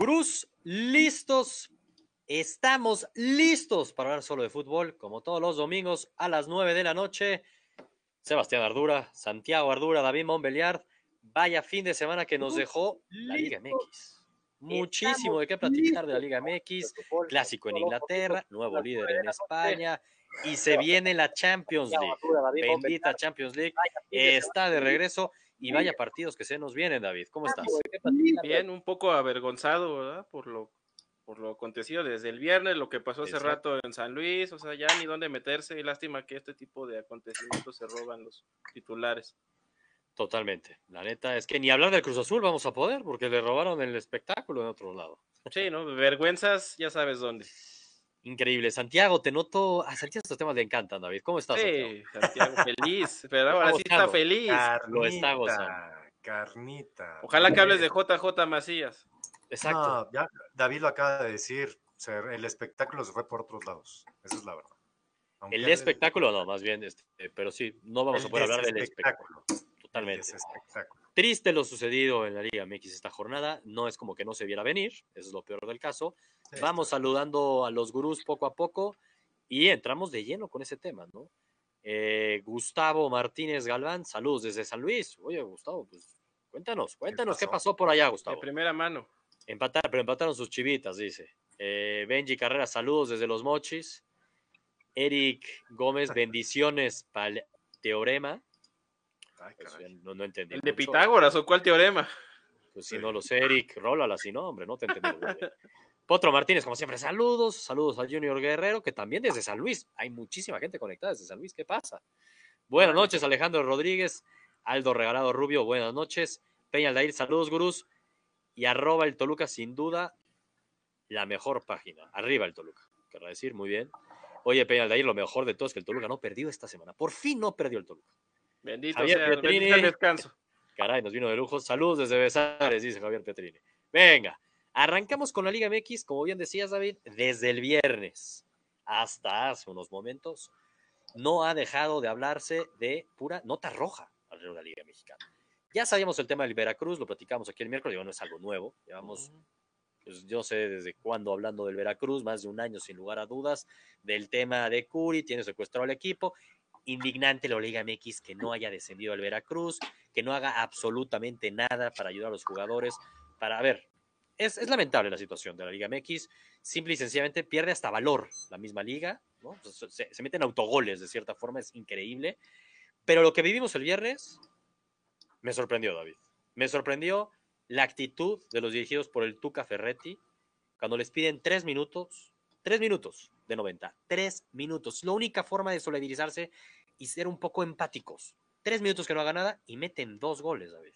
Cruz, listos. Estamos listos para hablar solo de fútbol, como todos los domingos a las 9 de la noche. Sebastián Ardura, Santiago Ardura, David Montbeliard. Vaya fin de semana que nos dejó la Liga MX. Muchísimo de qué platicar de la Liga MX. Clásico en Inglaterra, nuevo líder en España. Y se viene la Champions League. Bendita Champions League. Está de regreso. Y vaya partidos que se nos vienen, David. ¿Cómo estás? Bien, un poco avergonzado, ¿verdad? Por lo, por lo acontecido desde el viernes, lo que pasó hace rato en San Luis, o sea, ya ni dónde meterse. Y lástima que este tipo de acontecimientos se roban los titulares. Totalmente. La neta es que ni hablar del Cruz Azul vamos a poder, porque le robaron el espectáculo en otro lado. Sí, ¿no? Vergüenzas, ya sabes dónde. Increíble. Santiago, te noto. A Santiago estos temas le encantan, David. ¿Cómo estás? Sí, Santiago, feliz. Pero ahora sí está feliz. Carnita, Lo está gozando. Carnita. Ojalá que hables de JJ Macías. Exacto. No, ya David lo acaba de decir. o sea, el espectáculo se fue por otros lados. Esa es la verdad. Aunque el espectáculo, no, más bien, este, pero sí, no vamos el a poder hablar del espectáculo. Totalmente. desespectáculo. Triste lo sucedido en la Liga MX esta jornada. No es como que no se viera venir, eso es lo peor del caso. Sí, Vamos saludando a los gurús poco a poco y entramos de lleno con ese tema, ¿no? Eh, Gustavo Martínez Galván, saludos desde San Luis. Oye, Gustavo, pues cuéntanos, cuéntanos qué pasó? pasó por allá, De Gustavo. primera mano. Empatar, pero empataron sus chivitas, dice. Eh, Benji Carrera, saludos desde los mochis. Eric Gómez, bendiciones para el teorema. Ay, Pues, caray. no, no entendí. ¿El de mucho. Pitágoras o cuál teorema? Pues si no lo sé, Eric, rólala así, no, hombre, no te entendí. Potro Martínez, como siempre, saludos, saludos al Junior Guerrero, que también desde San Luis, hay muchísima gente conectada desde San Luis, ¿qué pasa? Buenas noches, Alejandro Rodríguez, Aldo Regalado Rubio, buenas noches, Peña Aldair, saludos, gurús, y arroba el Toluca, sin duda, la mejor página, arriba el Toluca, querrá decir, muy bien. Oye, Peña Aldair, lo mejor de todo es que el Toluca no perdió esta semana, por fin no perdió el Toluca. Bendito Javier sea, Pietrini. bendito el descanso. Caray, nos vino de lujo. Saludos desde Besares, dice Javier Petrini. Venga, arrancamos con la Liga MX, como bien decías, David, desde el viernes hasta hace unos momentos. No ha dejado de hablarse de pura nota roja alrededor de la Liga Mexicana. Ya sabíamos el tema del Veracruz, lo platicamos aquí el miércoles, digo, no es algo nuevo. Llevamos, pues yo sé desde cuándo hablando del Veracruz, más de un año sin lugar a dudas, del tema de Curi, tiene secuestrado al equipo. Indignante la Liga MX que no haya descendido al Veracruz, que no haga absolutamente nada para ayudar a los jugadores. Para, ver, es, lamentable la situación de la Liga MX. Simple y sencillamente pierde hasta valor la misma liga. Se, se- se meten autogoles de cierta forma, es increíble. Pero lo que vivimos el viernes me sorprendió, David. Me sorprendió la actitud de los dirigidos por el Tuca Ferretti cuando les piden tres minutos, tres minutos de 90, tres minutos. La única forma de solidarizarse y ser un poco empáticos. Tres minutos que no haga nada y meten dos goles, David.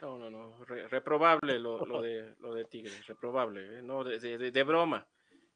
No, no, no. re- reprobable lo, lo de, lo de Tigres. Reprobable. ¿eh? No, de, de- broma.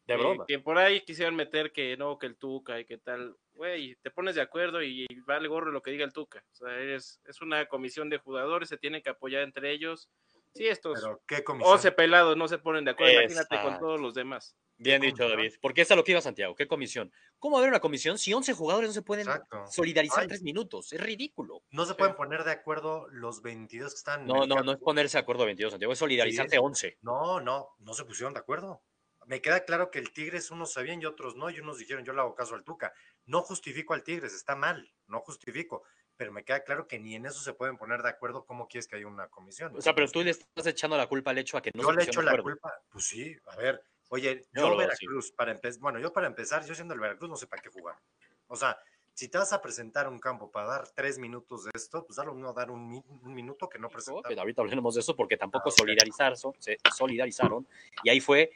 De Eh, broma. que por ahí quisieron meter que no, que el Tuca y que tal. Güey, te pones de acuerdo y, vale gorro lo que diga el Tuca. O sea, es, es una comisión de jugadores, se tienen que apoyar entre ellos. Si estos Pero qué comisión. 11 pelados no se ponen de acuerdo, imagínate con todos los demás. Bien dicho? David. Porque es a lo que iba Santiago. ¿Qué comisión? ¿Cómo va a haber una comisión si 11 jugadores no se pueden Exacto. solidarizar Ay. tres minutos? Es ridículo. No se pueden poner de acuerdo los 22 que están. No, no, no es ponerse de acuerdo 22, Santiago. Es solidarizarte Sí, 11. No, no, no se pusieron de acuerdo. Me queda claro que el Tigres unos sabían y otros no, y unos dijeron yo le hago caso al Tuca. No justifico al Tigres, está mal, no justifico, pero me queda claro que ni en eso se pueden poner de acuerdo cómo quieres que haya una comisión. O sea, pero tú le estás echando la culpa al hecho a que no yo se le echo la acuerdo. culpa, pues sí, a ver, oye, Yo yo. Veracruz, para empezar, bueno, yo para empezar, yo siendo el Veracruz no sé para qué jugar. O sea, si te vas a presentar un campo para dar tres minutos de esto, pues da lo mismo dar un, mi- un minuto que no Dijo, presentar. que ahorita hablaremos de eso porque tampoco Ah, ok. solidarizaron, se solidarizaron y ahí fue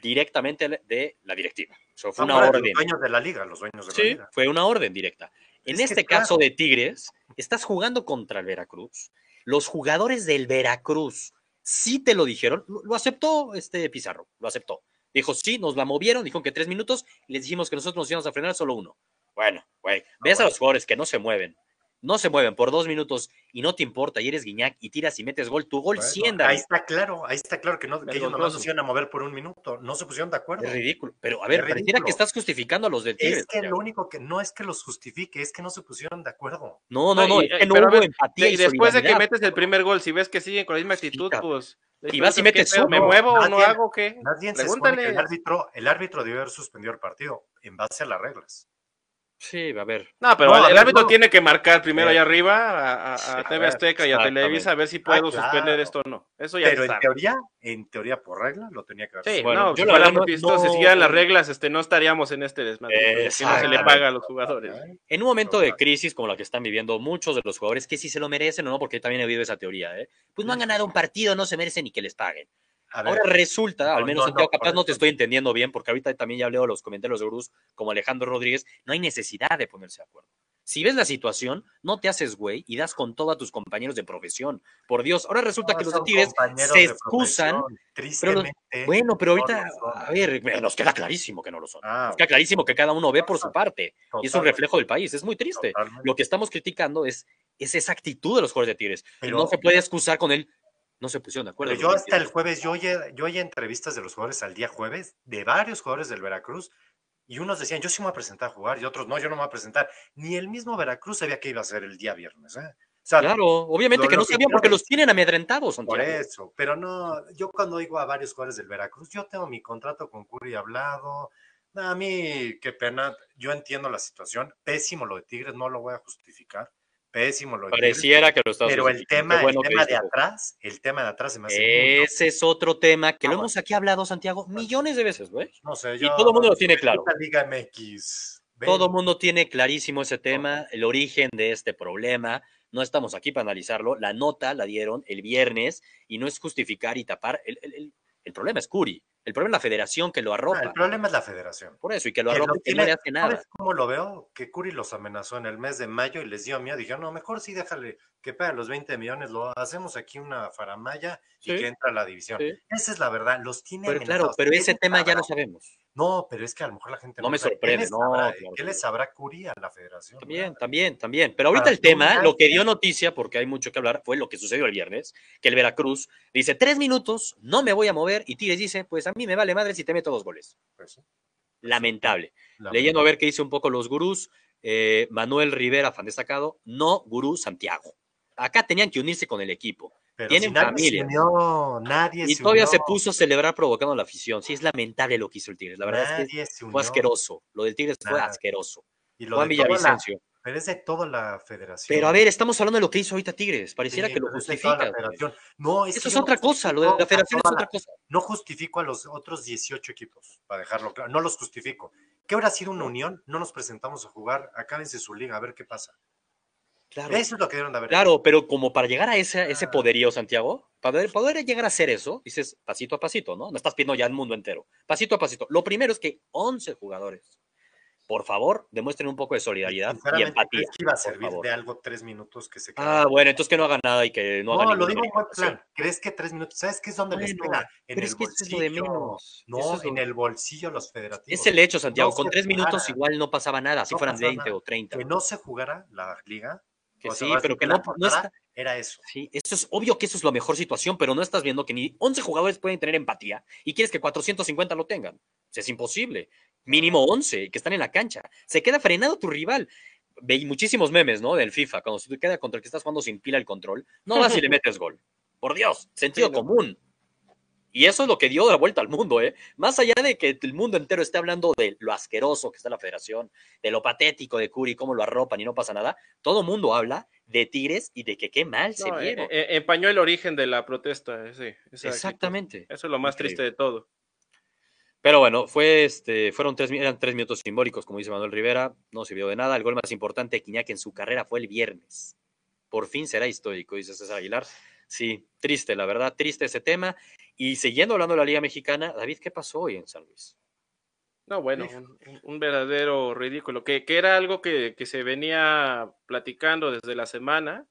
directamente de la directiva. O sea, fue una orden. Los dueños de la liga, los dueños de la Sí, liga. fue una orden directa. En Es este claro. caso de Tigres, estás jugando contra el Veracruz. Los jugadores del Veracruz sí te lo dijeron. Lo, aceptó este Pizarro, lo aceptó. Dijo, sí, nos la movieron, dijo que tres minutos y les dijimos que nosotros nos íbamos a frenar solo uno. Bueno, güey, ves a bueno. los jugadores que no se mueven, no se mueven por dos minutos y no te importa y eres Guiñac y tiras y metes gol, tu gol Bueno, 100, ahí está claro, ahí está claro que, no, que ellos nomás Vergonzoso. nos iban a mover por un minuto. No se pusieron de acuerdo. Es ridículo. Pero a ver, Es pareciera ridículo. que estás justificando a los de Tigres. Es que lo único que no es que los justifique, es que no se pusieron de acuerdo. No, no, No, no, y- es que no pero a hubo ver, empatía. y y después de que metes el primer gol, si ves que siguen con la misma actitud, pues. Y vas y después, ¿qué metes. ¿Me muevo o no hago qué? Nadie se que el árbitro, el árbitro debió haber suspendido el partido en base a las reglas. Sí, a ver. No, pero No, el ver, árbitro no. tiene que marcar primero Sí. allá arriba a, a- Sí, a a TV ver, Azteca y a. Televisa a ver si puedo Ah, claro. suspender esto o no. Eso ya Pero en teoría, en teoría por regla, lo tenía que haber Sí. Bueno, no, yo si la verdad si siguieran las reglas, este, no estaríamos en este desmadre. aquí no se le paga a los jugadores. En un momento de crisis como la que están viviendo muchos de los jugadores, que si se lo merecen o no, porque también he oído esa teoría, ¿eh? pues no han ganado un partido, no se merecen ni que les paguen. A ver, Ahora resulta, al No, menos no, Santiago, no, capaz no te estoy entendiendo bien, porque ahorita también ya leo los comentarios de Gurús como Alejandro Rodríguez, no hay necesidad de ponerse de acuerdo. Si ves la situación, no te haces güey y das con todo a tus compañeros de profesión. Por Dios, ahora resulta no que los de Tigres se excusan. Tristemente. Bueno, pero ahorita, a ver, eh, nos queda clarísimo que no lo son. Ah, Nos queda clarísimo que cada uno ve por su parte. Y es un reflejo del país. Es muy triste. totalmente. Lo que estamos criticando es, es esa actitud de los jugadores de Tigres. Pero- no se puede excusar con él. No se pusieron de acuerdo. Pero yo hasta el jueves, yo oye, yo oye entrevistas de los jugadores al día jueves, de varios jugadores del Veracruz, y unos decían, yo sí me voy a presentar a jugar, y otros, no, yo no me voy a presentar. Ni el mismo Veracruz sabía que iba a ser el día viernes. ¿eh? O sea, Claro, obviamente lo- que no sabían porque los tienen amedrentados, por Santiago. eso. Pero no, yo cuando oigo a varios jugadores del Veracruz, yo tengo mi contrato con Curi hablado. A mí, qué pena, yo entiendo la situación. Pésimo lo de Tigres, no lo voy a justificar. Pésimo lo. Pareciera que lo estás Pero el tema, bueno el tema de atrás, el tema de atrás se me hace Ese es otro tema que lo hemos aquí hablado, Santiago, millones de veces, güey. No sé, Y yo. todo el mundo lo tiene claro. La Liga MX. Todo el mundo tiene clarísimo ese tema, el origen de este problema. No estamos aquí para analizarlo. La nota la dieron el viernes y no es justificar y tapar. El, el- el- el problema es Curi. El problema es la federación que lo ah, arropa. el problema es la federación. Por eso, y que lo Que arropa lo que no le hace nada. ¿Sabes cómo lo veo? Que Curi los amenazó en el mes de mayo y les dio miedo. Dijeron, no, mejor sí déjale que pague los 20 millones. Lo hacemos aquí una faramaya y Sí. que entra a la división. Sí. Esa es la verdad. Los tiene Pero claro, amenazados. pero ¿Qué ese tema ya lo sabemos. No, pero es que a lo mejor la gente No me sabe. sorprende, ¿Qué les no, claro ¿Qué les no. sabrá Curi a la federación? También, también, también. Pero ahorita Para el tema, lo que dio noticia, porque hay mucho que hablar, fue lo que sucedió el viernes, que el Veracruz dice, tres minutos, no me voy a mover, y Tigres dice, pues a mí me vale madre si te meto dos goles. Pues, sí, Lamentable. la Leyendo a ver qué dice un poco los gurús, eh, Manuel Rivera, fan destacado, no gurú Santiago. Acá tenían que unirse con el equipo. Pero tienen si nadie familia. Se unió, nadie Y se todavía unió, se puso a celebrar provocando a la afición. Sí, es lamentable lo que hizo el Tigres. La verdad es que fue asqueroso. Lo del Tigres fue asqueroso. Y lo Juan de la- Villavicencio. pero es de toda la federación. Pero a ver, estamos hablando de lo que hizo ahorita Tigres. Pareciera Sí, que lo justifica. No, es Eso es otra cosa. Lo de la federación es otra cosa. No justifico a los otros 18 equipos, para dejarlo claro. No los justifico. ¿Qué habrá sido una unión? No nos presentamos a jugar, acábense su liga, a ver qué pasa. Claro. Eso es lo que dieron de haber. Claro, pero como para llegar a ese, ese Ah. poderío, Santiago, para poder, poder llegar a hacer eso, dices pasito a pasito, ¿no? No estás pidiendo ya el mundo entero. Pasito a pasito. Lo primero es que 11 jugadores, por favor, demuestren un poco de solidaridad y Sinceramente, empatía. ¿crees que iba a servir favor. de algo tres minutos que se Ah, quedaron? bueno, entonces que no haga nada y que no, No, haga lo ninguna digo en buen plan. ¿Crees que tres minutos? ¿Sabes qué es donde les Bueno, pega? En Pero el es que eso es lo bolsillo. de menos. No, es, lo- en el bolsillo los federativos. es el hecho, Santiago. No Con tres minutos para. igual no pasaba nada, si No fueran pasaba 20 nada. o 30. Que no se jugara la liga. Que o sea, sí, pero que no, está. Era eso. Sí, esto es obvio que eso es la mejor situación, pero no estás viendo que ni 11 jugadores pueden tener empatía y quieres que 450 lo tengan. O sea, es imposible. Mínimo 11 que están en la cancha. Se queda frenado tu rival. Veis muchísimos memes, ¿no? Del FIFA, cuando se te queda contra el que estás jugando sin pila el control. No vas y le metes gol. Por Dios, sentido Sí, no. Y eso es lo que dio la vuelta al mundo, ¿eh? Más allá de que el mundo entero esté hablando de lo asqueroso que está la federación, de lo patético de Curi, cómo lo arropan y no pasa nada, todo el mundo habla de Tigres y de que qué mal se No, vieron. empañó el origen de la protesta, eh, sí. actitud. Exactamente. Eso es lo más Increíble. triste de todo. Pero bueno, fue este, fueron tres, eran tres minutos simbólicos, como dice Manuel Rivera, no sirvió de nada. El gol más importante de Quiñac en su carrera fue el viernes. Por fin será histórico, dice César Aguilar. Sí, triste, la verdad, triste ese tema. Y siguiendo hablando de la Liga Mexicana, David, ¿qué pasó hoy en San Luis? No, bueno, un, verdadero ridículo, que, que era algo que, que se venía platicando desde la semana.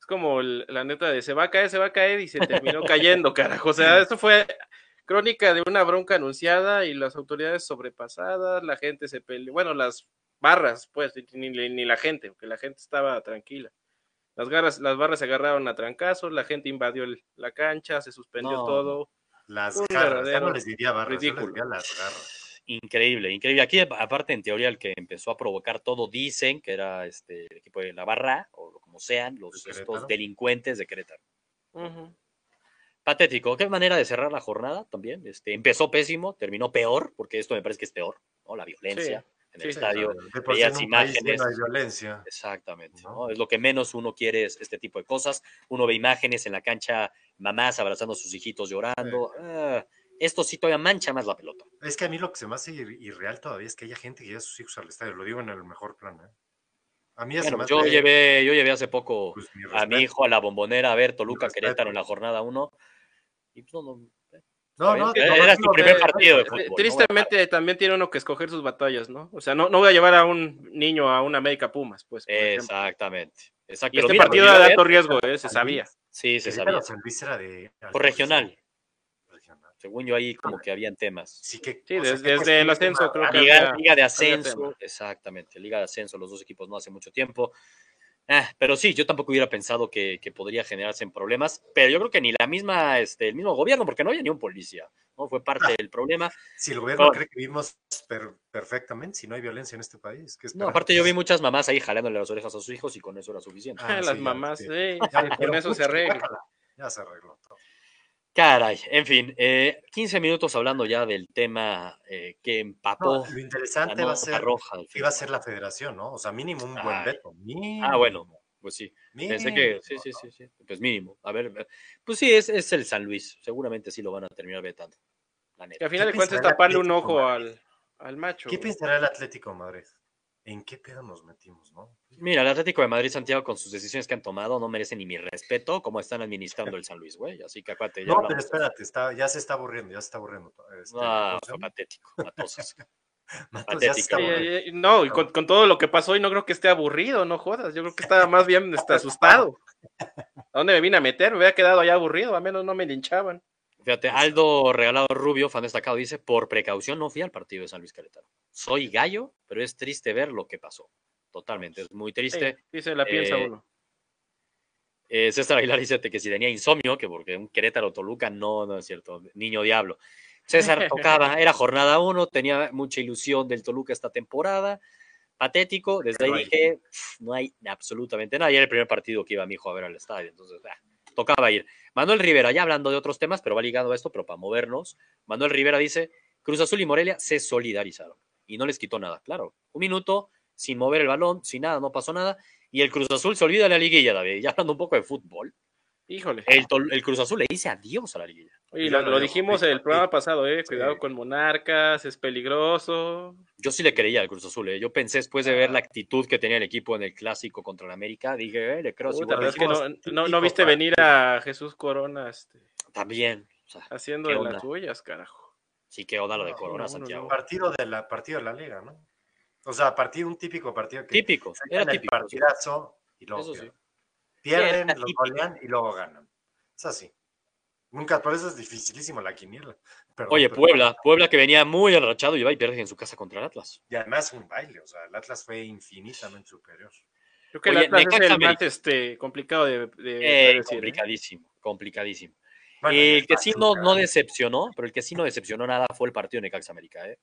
Es como el- la neta de se va a caer, se va a caer y se terminó cayendo, carajo. O sea, esto fue crónica de una bronca anunciada y las autoridades sobrepasadas, la gente se peleó, bueno, las barras, pues, ni, ni la gente, porque la gente estaba tranquila. Las, garras, las barras se agarraron a trancazos, la gente invadió la cancha, se suspendió todo. Las garras, ya no les diría barras, les diría las garras. Increíble, increíble. Aquí, aparte, en teoría, el que empezó a provocar todo, dicen que era este, el equipo de la barra, o como sean, los estos delincuentes de Querétaro. Patético. Qué manera de cerrar la jornada también. Este, empezó pésimo, terminó peor, porque esto me parece que es peor, ¿no? La violencia en el estadio, veías imágenes. de violencia. Exactamente, ¿no? Es lo que menos uno quiere es este tipo de cosas. Uno ve imágenes en la cancha, mamás abrazando a sus hijitos llorando. Ah, esto sí todavía mancha más la pelota. Es que a mí lo que se me hace irreal todavía es que haya gente que lleva a sus hijos al estadio. Lo digo en el mejor plan, ¿eh? A mí bueno, yo, llevé, yo llevé hace poco pues, a mi hijo a la bombonera a ver Toluca Querétaro en la jornada 1. Y pues no, no, no, era su primer partido de fútbol. Tristemente también tiene uno que escoger sus batallas, ¿no? O sea, no, no voy a llevar a un niño a una América Pumas, pues. Exactamente. Exacto. Y este partido era de alto riesgo, ¿eh? se sabía. Sí, se sabía. Por regional. Según yo ahí como que habían temas. Sí, que, sí desde, el ascenso creo que Liga, Liga de ascenso, exactamente, Liga de ascenso, los dos equipos no hace mucho tiempo. Ah, pero sí, yo tampoco hubiera pensado que, podría generarse en problemas, pero yo creo que ni la misma, este, el mismo gobierno, porque no había ni un policía, ¿no? Fue parte del problema. Si el gobierno cree que vivimos perfectamente, si no hay violencia en este país. no, aparte yo vi muchas mamás ahí jalándole las orejas a sus hijos y con eso era suficiente. Ah, las mamás, sí, con eso se arregla. Ya se arregló todo. Caray, en fin, eh, 15 minutos hablando ya del tema eh, que empapó. lo interesante va a ser, roja, iba a ser la federación, ¿no? O sea, mínimo un buen veto. Ah, bueno, pues sí. Pensé que, sí, sí, sí, sí, pues mínimo. A ver, pues sí, es, es el San Luis. Seguramente sí lo van a terminar vetando. La neta. Que al final de cuentas taparle un ojo al, al macho. ¿Qué pensará el Atlético Madrid? ¿En qué pedo nos metimos, no? Mira, el Atlético de Madrid, Santiago, con sus decisiones que han tomado, no merece ni mi respeto como están administrando el San Luis, güey. Así que acuérdate. No, pero espérate, está, ya se está aburriendo, ya se está aburriendo. Este, ah, patético, matosos. no, y con, todo lo que pasó hoy no creo que esté aburrido, no jodas. Yo creo que estaba más bien está asustado. ¿A dónde me vine a meter? Me hubiera quedado allá aburrido, a menos no me linchaban. Fíjate, Aldo Regalado Rubio, fan destacado, dice, por precaución no fui al partido de San Luis Querétaro. Soy gallo, pero es triste ver lo que pasó. Totalmente, es muy triste. Sí, se la piensa eh, uno. Eh, César Aguilar dice que si tenía insomnio, que porque un Querétaro Toluca, no, no es cierto, niño diablo. César tocaba, era jornada uno, tenía mucha ilusión del Toluca esta temporada. Patético, desde ahí dije, no hay absolutamente nada. Y era el primer partido que iba mi hijo a ver al estadio, entonces, ah, tocaba ir. Manuel Rivera, ya hablando de otros temas, pero va ligado a esto, pero para movernos. Manuel Rivera dice, Cruz Azul y Morelia se solidarizaron y no les quitó nada. Claro, un minuto sin mover el balón, sin nada, no pasó nada. Y el Cruz Azul se olvida de la liguilla, David. Ya hablando un poco de fútbol. Híjole. El, Cruz Azul le dice adiós a la liguilla. Oye, lo, dijimos en el programa pasado, eh. Cuidado con Monarcas, es peligroso. Yo sí le creía al Cruz Azul, eh. Yo pensé después de ver la actitud que tenía el equipo en el clásico contra el América, dije, eh, le creo. Puta, es que no, no, viste venir a Jesús Corona. Este, También. haciendo de las suyas, carajo. Sí, que oda lo de Corona, Santiago. Partido de la, partido de la liga, ¿no? O sea, partido, un típico partido que. Típico, era típico. partidazo y luego. Pierden, los golean y luego ganan. Es así. Nunca, por eso es dificilísimo la quiniela. Oye, Puebla, Puebla que venía muy enrachado y va y pierde en su casa contra el Atlas. Y además un baile, o sea, el Atlas fue infinitamente superior. Creo que el Atlas es el más este, complicado de, de, eh, Complicadísimo, complicadísimo. el que sí no, no decepcionó, pero el que sí no decepcionó nada fue el partido de Necaxa América. ¿eh?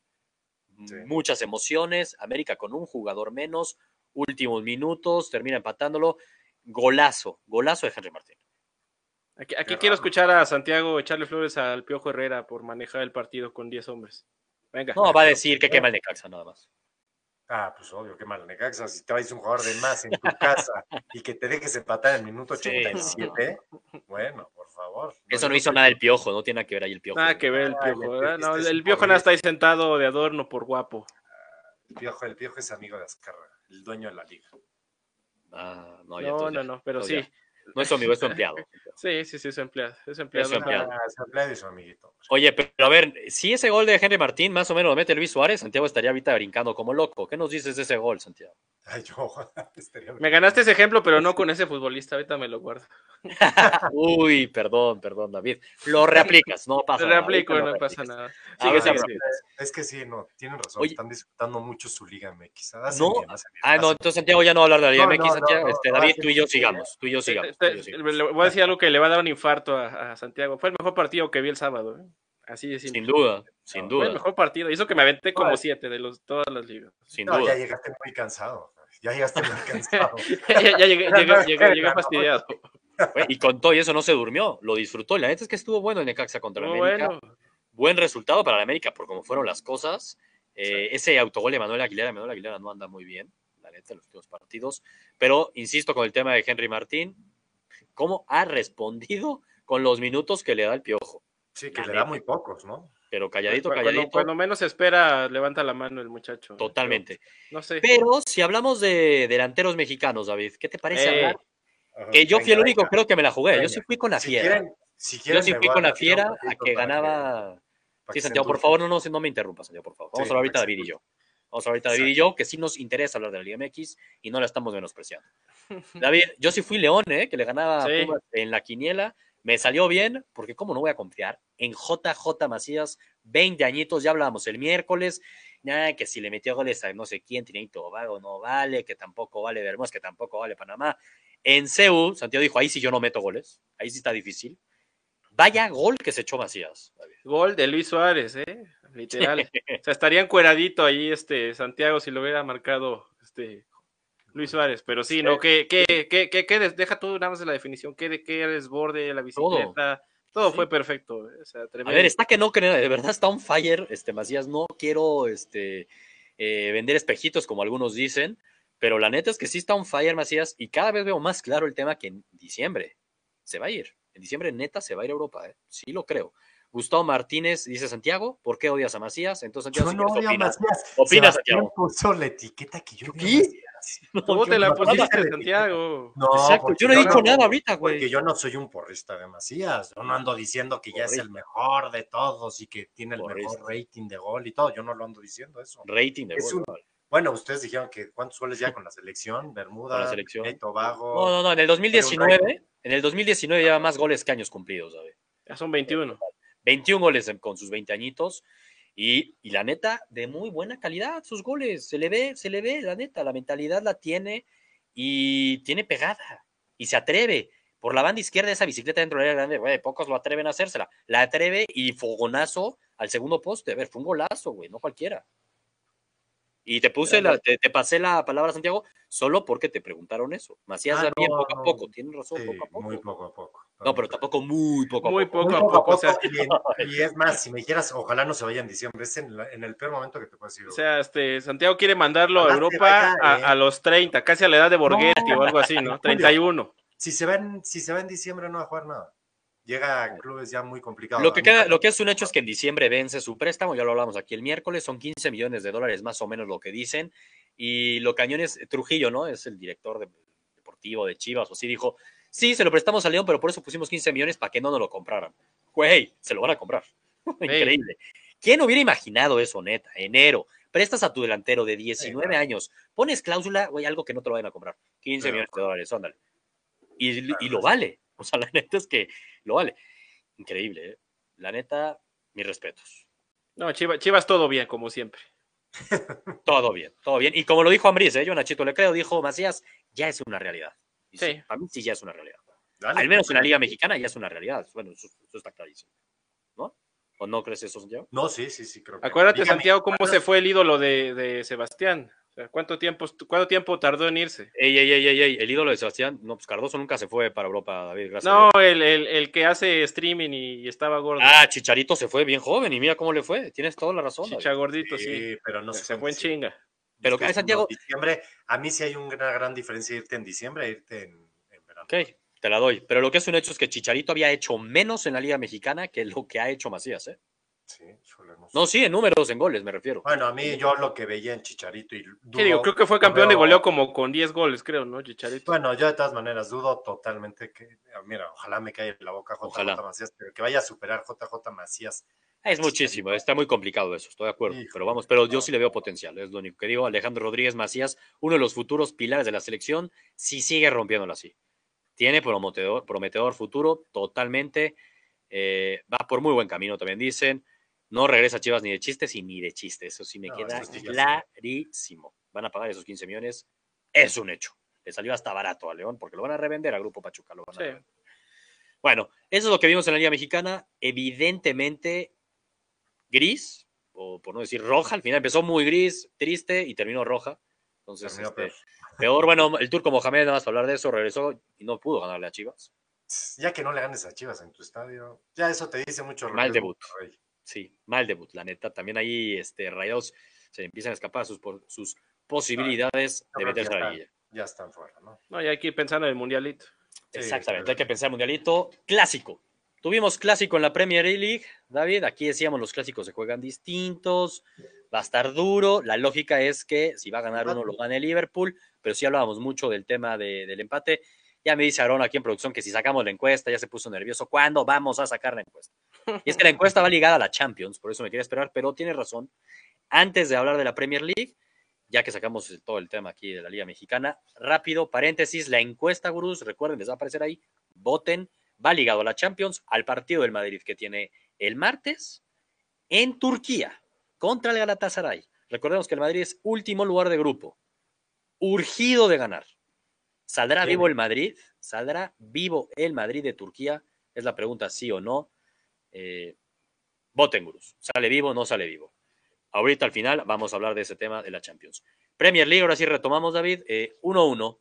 Muchas emociones, América con un jugador menos, últimos minutos, termina empatándolo. Golazo, golazo de Henry Martín. Aquí, quiero escuchar a Santiago echarle flores al Piojo Herrera por manejar el partido con 10 hombres. Venga. No, va a decir que quema el Necaxa nada más. Ah, pues obvio, qué mal Necaxa. Si traes un jugador de más en tu casa y que te dejes empatar en el minuto 87, bueno, por favor. Eso no hizo nada el piojo, no tiene nada que ver ahí el piojo. Nada que ver el piojo. No, el piojo nada está ahí sentado de adorno por guapo. El piojo, el piojo es amigo de Azcarra, el dueño de la liga. Ah, no, ya no, no, no, pero sí. No es su amigo, es su empleado. Sí, sí, sí, es empleado. Es empleado. Es empleado. Ah, y su amiguito. Oye, pero a ver, si ese gol de Henry Martín más o menos lo mete Luis Suárez, Santiago estaría ahorita brincando como loco. ¿Qué nos dices de ese gol, Santiago? Ay, yo Me ganaste ese ejemplo, pero no con ese futbolista. Ahorita me lo guardo. Uy, perdón, perdón, David. Lo reaplicas, no pasa Lo nada. reaplico, lo no pasa nada. Sigue, sí, sigue. Es que sí, no, tienen razón. Oye. están disfrutando mucho su Liga MX. Hacen No, Ah, no, entonces Santiago ya no va a hablar de la Liga No, MX, no, Santiago. no, este, David, tú y yo sí, sigamos, tú y yo sigamos. Este, le voy a decir algo que le va a dar un infarto a, a Santiago. Fue el mejor partido que vi el sábado. ¿eh? Así de. Sin duda, sin Fue el duda, mejor partido. Hizo que me aventé como Vale. siete de los, todas las ligas. sin No, duda. ya llegaste muy cansado. Ya llegaste muy cansado. ya, ya llegué, llegué, llegué- llegué fastidiado. Y con todo y eso no se durmió, lo disfrutó. La neta es que estuvo bueno el Necaxa contra Muy la América. bueno. Buen resultado para la América por cómo fueron las cosas. Eh, Ese autogol de Manuel Aguilera, Manuel Aguilera no anda muy bien, la neta, en los últimos partidos. Pero insisto con el tema de Henry Martín, cómo ha respondido con los minutos que le da el piojo. Sí, que La le da muy pocos, ¿no? Pero calladito, Cuando, calladito, cuando menos se espera, levanta la mano el muchacho. totalmente. No sé. Pero si hablamos de delanteros mexicanos, David, ¿qué te parece Eh, hablar? Ajá. Que yo fui el único, venga. creo que me la jugué. Yo sí fui con la Si fiera. quieren, si Yo quieren, sí me fui con la fiera a que ganaba. Sí, Santiago, por favor, no, no, no me interrumpas, Santiago, por favor. Vamos Sí, a hablar ahorita David y yo. Vamos a hablar ahorita David y yo, que sí nos interesa hablar de la Liga MX y no la estamos menospreciando. David, yo sí fui León, ¿eh? que le ganaba Sí. En la quiniela. Me salió bien, porque cómo no voy a confiar en JJ Macías, 20 añitos, ya hablábamos el miércoles, nada, que si le metió goles a no sé quién, Trinidad Tobago no vale, que tampoco vale Bermúdez, que tampoco vale Panamá. En CEU, Santiago dijo, ahí sí yo no meto goles, ahí sí está difícil. Vaya gol que se echó Macías. David. Gol de Luis Suárez, ¿eh? Literal. o sea, estaría encueradito ahí este Santiago si lo hubiera marcado este Luis Suárez. Pero sí, ¿no? ¿Qué, qué, qué, qué, qué des- deja tú nada más de la definición? ¿Qué, de qué desborde la bicicleta? Todo, Sí. fue perfecto. ¿eh? O sea, A ver, está que no, que de verdad está on fire, este Macías. No quiero este, eh, vender espejitos, como algunos dicen, pero la neta es que sí está on fire, Macías, y cada vez veo más claro el tema que en diciembre se va a ir. En diciembre, neta, se va a ir a Europa, ¿eh? Sí lo creo. Gustavo Martínez dice Santiago, ¿por qué odias a Macías? Entonces, Santiago, Yo si no odio a. Macías. Opina, Sebastián Santiago. puso la etiqueta que yo odio a ¿Qué? Macías. ¿Cómo te la no, pusiste, no, Santiago? No, Exacto, porque yo no he dicho no- nada ahorita, Porque güey. yo no soy un porrista de Macías. Yo no ando diciendo que ya es el mejor de todos y que tiene el Porrista. mejor rating de gol y todo. Yo no lo ando diciendo eso. Rating de Es gol. un- Bueno, ustedes dijeron que cuántos goles ya con la selección, Bermuda, Con la selección. Tobago. No, no, no, en el 2019, en el 2019 lleva más goles que años cumplidos, ¿sabes? Ya son 21. 21 goles con sus 20 añitos. Y, y la neta, de muy buena calidad sus goles. Se le ve, se le ve, la neta, la mentalidad la tiene y tiene pegada. Y se atreve. Por la banda izquierda, esa bicicleta dentro del área grande, güey, pocos lo atreven a hacérsela. La atreve y fogonazo al segundo poste. A ver, fue un golazo, güey, no cualquiera. Y te puse la, te, te pasé la palabra, Santiago, solo porque te preguntaron eso. Macías Ah, no, poco a poco, tienes razón, Sí, poco a poco. muy poco a poco. No, pero tampoco muy poco a Muy poco. poco Muy a poco. O sea, y, y es más, si me dijeras, ojalá no se vaya en diciembre. Es en, la- en el peor momento que te puedo decir. o sea, este, Santiago quiere mandarlo a Ojalá Europa vaya, a, eh. a los 30, casi a la edad de Borghetti o algo así, ¿no? Julio. 31. si, se va en, si se va en diciembre, no va a jugar nada. Llega a clubes ya muy complicados. Lo que, queda, lo que es un hecho es que en diciembre vence su préstamo, ya lo hablamos aquí el miércoles, son 15 millones de dólares más o menos lo que dicen. Y lo cañón es Trujillo, ¿no? Es el director de- deportivo de Chivas, o así dijo, sí, se lo prestamos a León, pero por eso pusimos 15 millones para que no nos lo compraran. Güey, se lo van a comprar. Increíble. ¿Quién hubiera imaginado eso, neta? Enero, prestas a tu delantero de 19 años, pones cláusula, güey, algo que no te lo vayan a comprar. 15 Claro. millones de dólares, ándale. Y, y lo vale. O sea, la neta es que lo vale. Increíble, ¿eh? La neta, mis respetos. No, Chivas, Chivas todo bien, como siempre. Todo bien, todo bien. Y como lo dijo Ambris, ¿eh? yo Nachito le creo, dijo Macías, ya es una realidad. Y sí, Sí. para mí sí ya es una realidad. Dale. Al menos en la Liga Mexicana ya es una realidad. Bueno, eso, eso está clarísimo. ¿No? ¿O no crees eso, Santiago? No, sí, sí, sí, creo que. Acuérdate, Dígame, Santiago, cómo se fue el ídolo de, de Sebastián. O sea, ¿cuánto tiempo, cuánto tiempo tardó en irse? Ey, ey, ey, ey, ey, el ídolo de Sebastián, no, pues Cardoso nunca se fue para Europa, David, gracias. No, el, el, el que hace streaming y, y estaba gordo. Ah, Chicharito se fue bien joven y mira cómo le fue. Tienes toda la razón. David. Chicha gordito, Sí, sí. pero no se fue en chinga. Pero, Estoy Santiago- Diciembre, a mí sí hay una gran diferencia irte en diciembre e irte en, en verano. Ok, te la doy. Pero lo que es un hecho es que Chicharito había hecho menos en la Liga Mexicana que lo que ha hecho Macías, ¿eh? Sí, no. No, sí, en números, en goles, me refiero. Bueno, a mí yo lo que veía en Chicharito y dudo, ¿Qué digo? Creo que fue campeón de veo- goleo como con 10 goles, creo, ¿no, Chicharito? Bueno, yo de todas maneras dudo totalmente que, mira, ojalá me caiga en la boca JJ Ojalá. Macías, pero que vaya a superar JJ Macías. Es muchísimo, está muy complicado eso, estoy de acuerdo. Pero vamos, pero yo sí le veo potencial, es lo único que digo. Alejandro Rodríguez Macías, uno de los futuros pilares de la selección, si sigue rompiéndola así. tiene prometedor, prometedor futuro totalmente. Eh, va por muy buen camino, también dicen. No regresa a Chivas ni de chistes y ni de chistes. Eso sí me No, queda clarísimo. Van a pagar esos 15 millones. Es un hecho. Le salió hasta barato a León porque lo van a revender a Grupo Pachuca. Lo van a Sí. revender. Bueno, eso es lo que vimos en la Liga Mexicana. Evidentemente, gris, o por no decir roja. Al final empezó muy gris, triste y terminó roja. Entonces, Terminó este, peor. peor. Bueno, el turco Mohamed, nada más para hablar de eso, regresó y no pudo ganarle a Chivas. Ya que no le ganes a Chivas en tu estadio, ya eso te dice mucho. Mal debut. Sí, mal debut, la neta. También ahí este, Rayados se empiezan a escapar sus, por- sus posibilidades de meterse a la ya liguilla. Ya están fuera, ¿no? No, y hay que ir pensando en el mundialito. Sí, Exactamente, hay que pensar mundialito clásico. Tuvimos clásico en la Premier League, David. Aquí decíamos los clásicos se juegan distintos, va a estar duro. La lógica es que si va a ganar uno, lo gane Liverpool, pero sí hablábamos mucho del tema de- del empate. Ya me dice Aaron aquí en producción que si sacamos la encuesta, ya se puso nervioso. ¿Cuándo vamos a sacar la encuesta? Y es que la encuesta va ligada a la Champions, por eso me quería esperar, pero tiene razón. Antes de hablar de la Premier League, ya que sacamos todo el tema aquí de la Liga Mexicana, rápido, paréntesis, la encuesta, gurús, recuerden, les va a aparecer ahí, voten, va ligado a la Champions, al partido del Madrid que tiene el martes en Turquía contra el Galatasaray. Recordemos que el Madrid es último lugar de grupo, urgido de ganar. ¿Saldrá Sí. vivo el Madrid? ¿Saldrá vivo el Madrid de Turquía? Es la pregunta, sí o no. Eh, voten, gurús. ¿Sale vivo o no sale vivo? Ahorita al final vamos a hablar de ese tema de la Champions. Premier League, ahora sí retomamos, David. eh, 1-1.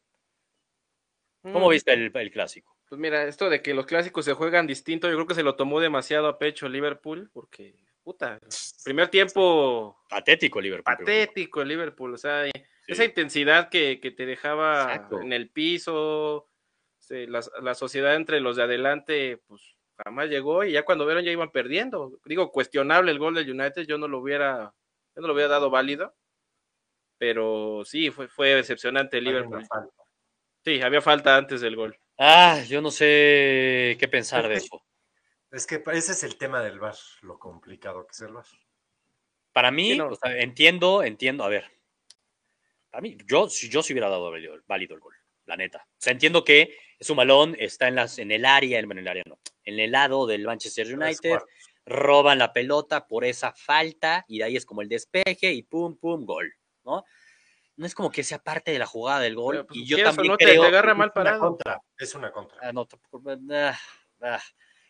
¿Cómo Mm, viste el, el clásico? Pues mira, esto de que los clásicos se juegan distinto, yo creo que se lo tomó demasiado a pecho Liverpool, porque, puta, primer tiempo Patético Liverpool. patético el Liverpool, o sea, Sí. esa intensidad que, que te dejaba Exacto. en el piso, la, la sociedad entre los de adelante, pues jamás llegó y ya cuando vieron ya iban perdiendo. Digo, cuestionable el gol del United, yo no lo hubiera, yo no lo hubiera dado válido, pero sí, fue, fue decepcionante el Liverpool. Sí, había falta antes del gol. Ah, yo no sé qué pensar de eso. Es que ese es el tema del VAR, lo complicado que es el VAR. Para mí, Sí, no. o sea, entiendo, entiendo. A ver, para mí, yo, si yo sí hubiera dado válido, válido el gol, la neta. O sea, entiendo que es un balón, está en, las, en el área, en el área no, en el lado del Manchester United, roban la pelota por esa falta y de ahí es como el despeje y pum, pum, gol, ¿no? No es como que sea parte de la jugada del gol. Pero, pues, y yo también no, te- creo. te agarra mal Es una parado. contra, es una contra. Ah, no, ah, ah.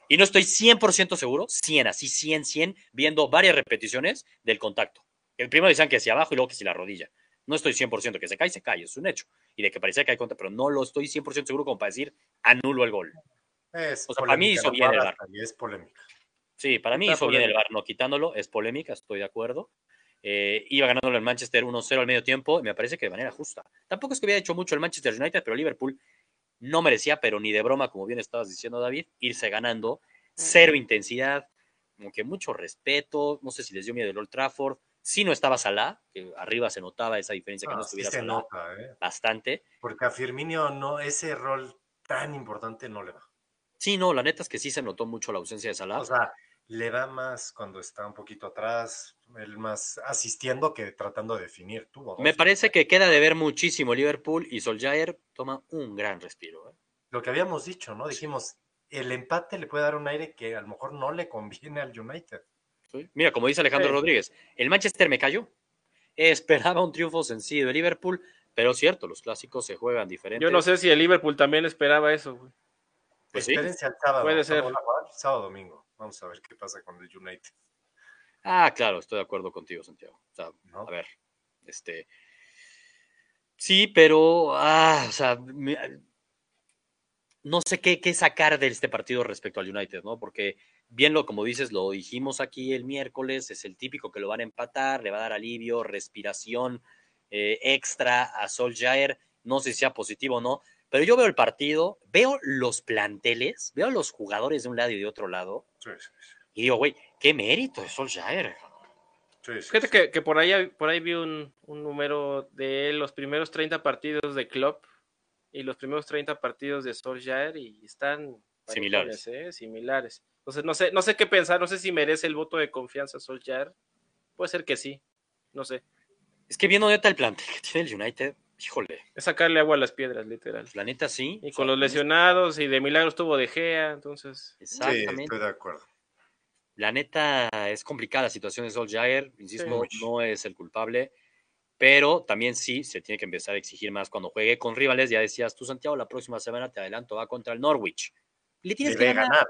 Y no estoy 100% seguro, 100, así 100, 100, viendo varias repeticiones del contacto. El primero decían que hacia abajo y luego que si la rodilla. No estoy 100% que se cae, se cae, es un hecho. Y de que parecía que hay contra, pero no lo estoy 100% seguro como para decir anulo el gol. Es O sea, para mí hizo la bien el y es polémica. Sí, para mí Está hizo bien el. VAR, no quitándolo, es polémica, estoy de acuerdo. Eh, iba ganándolo el Manchester 1-0 al medio tiempo, y me parece que de manera justa. Tampoco es que hubiera hecho mucho el Manchester United, pero Liverpool no merecía, pero ni de broma, como bien estabas diciendo, David, irse ganando. Cero intensidad, como que mucho respeto. No sé si les dio miedo el Old Trafford. Sí no estaba Salah, que arriba se notaba esa diferencia que no, No, sí estuviera se Salah nota, ¿eh? bastante. Porque a Firmino no, ese rol tan importante no le va. Sí, no, la neta es que sí se notó mucho la ausencia de Salah. O sea, le da más cuando está un poquito atrás, él más asistiendo que tratando de definir. Tuvo Me parece que queda de ver muchísimo Liverpool y Solskjaer toma un gran respiro. ¿eh? Lo que habíamos dicho, ¿no? Dijimos, el empate le puede dar un aire que a lo mejor no le conviene al United. Sí. Mira, como dice Alejandro Sí. Rodríguez, el Manchester me cayó. Esperaba un triunfo sencillo de Liverpool, pero cierto, los clásicos se juegan diferentes. Yo no sé si el Liverpool también esperaba eso, güey. Pues sí. Espérense al sábado. Puede ser. Sábado domingo. Vamos a ver qué pasa con el United. Ah, claro, estoy de acuerdo contigo, Santiago. O sea, ¿no? a ver, este. Sí, pero. Ah, o sea, me- no sé qué, qué sacar de este partido respecto al United, ¿no? Porque, bien lo, como dices, lo dijimos aquí el miércoles, es el típico que lo van a empatar, le va a dar alivio, respiración eh, extra a Solskjaer. No sé si sea positivo o no, pero yo veo el partido, veo los planteles, veo los jugadores de un lado y de otro lado, Sí, sí, sí. y digo, güey, qué mérito de Solskjaer. Sí, sí, Fíjate sí. que, que por ahí por ahí vi un, un número de los primeros 30 partidos de Klopp y los primeros 30 partidos de Solskjaer y están Similares. ¿eh? similares. Entonces no sé, no sé qué pensar, no sé si merece el voto de confianza Solskjaer. Puede ser que sí, no sé. Es que viendo neta el plantel que tiene el United, Híjole, Es sacarle agua a las piedras, literal. la neta sí. Y con los lesionados y de milagro estuvo De Gea, entonces... Sí, Exactamente. estoy de acuerdo. La neta es complicada la situación de Solskjaer, insisto, Sí. no es el culpable, pero también sí se tiene que empezar a exigir más cuando juegue con rivales. Ya decías tú, Santiago, la próxima semana te adelanto, va contra el Norwich. Le tienes que ganar, ganar.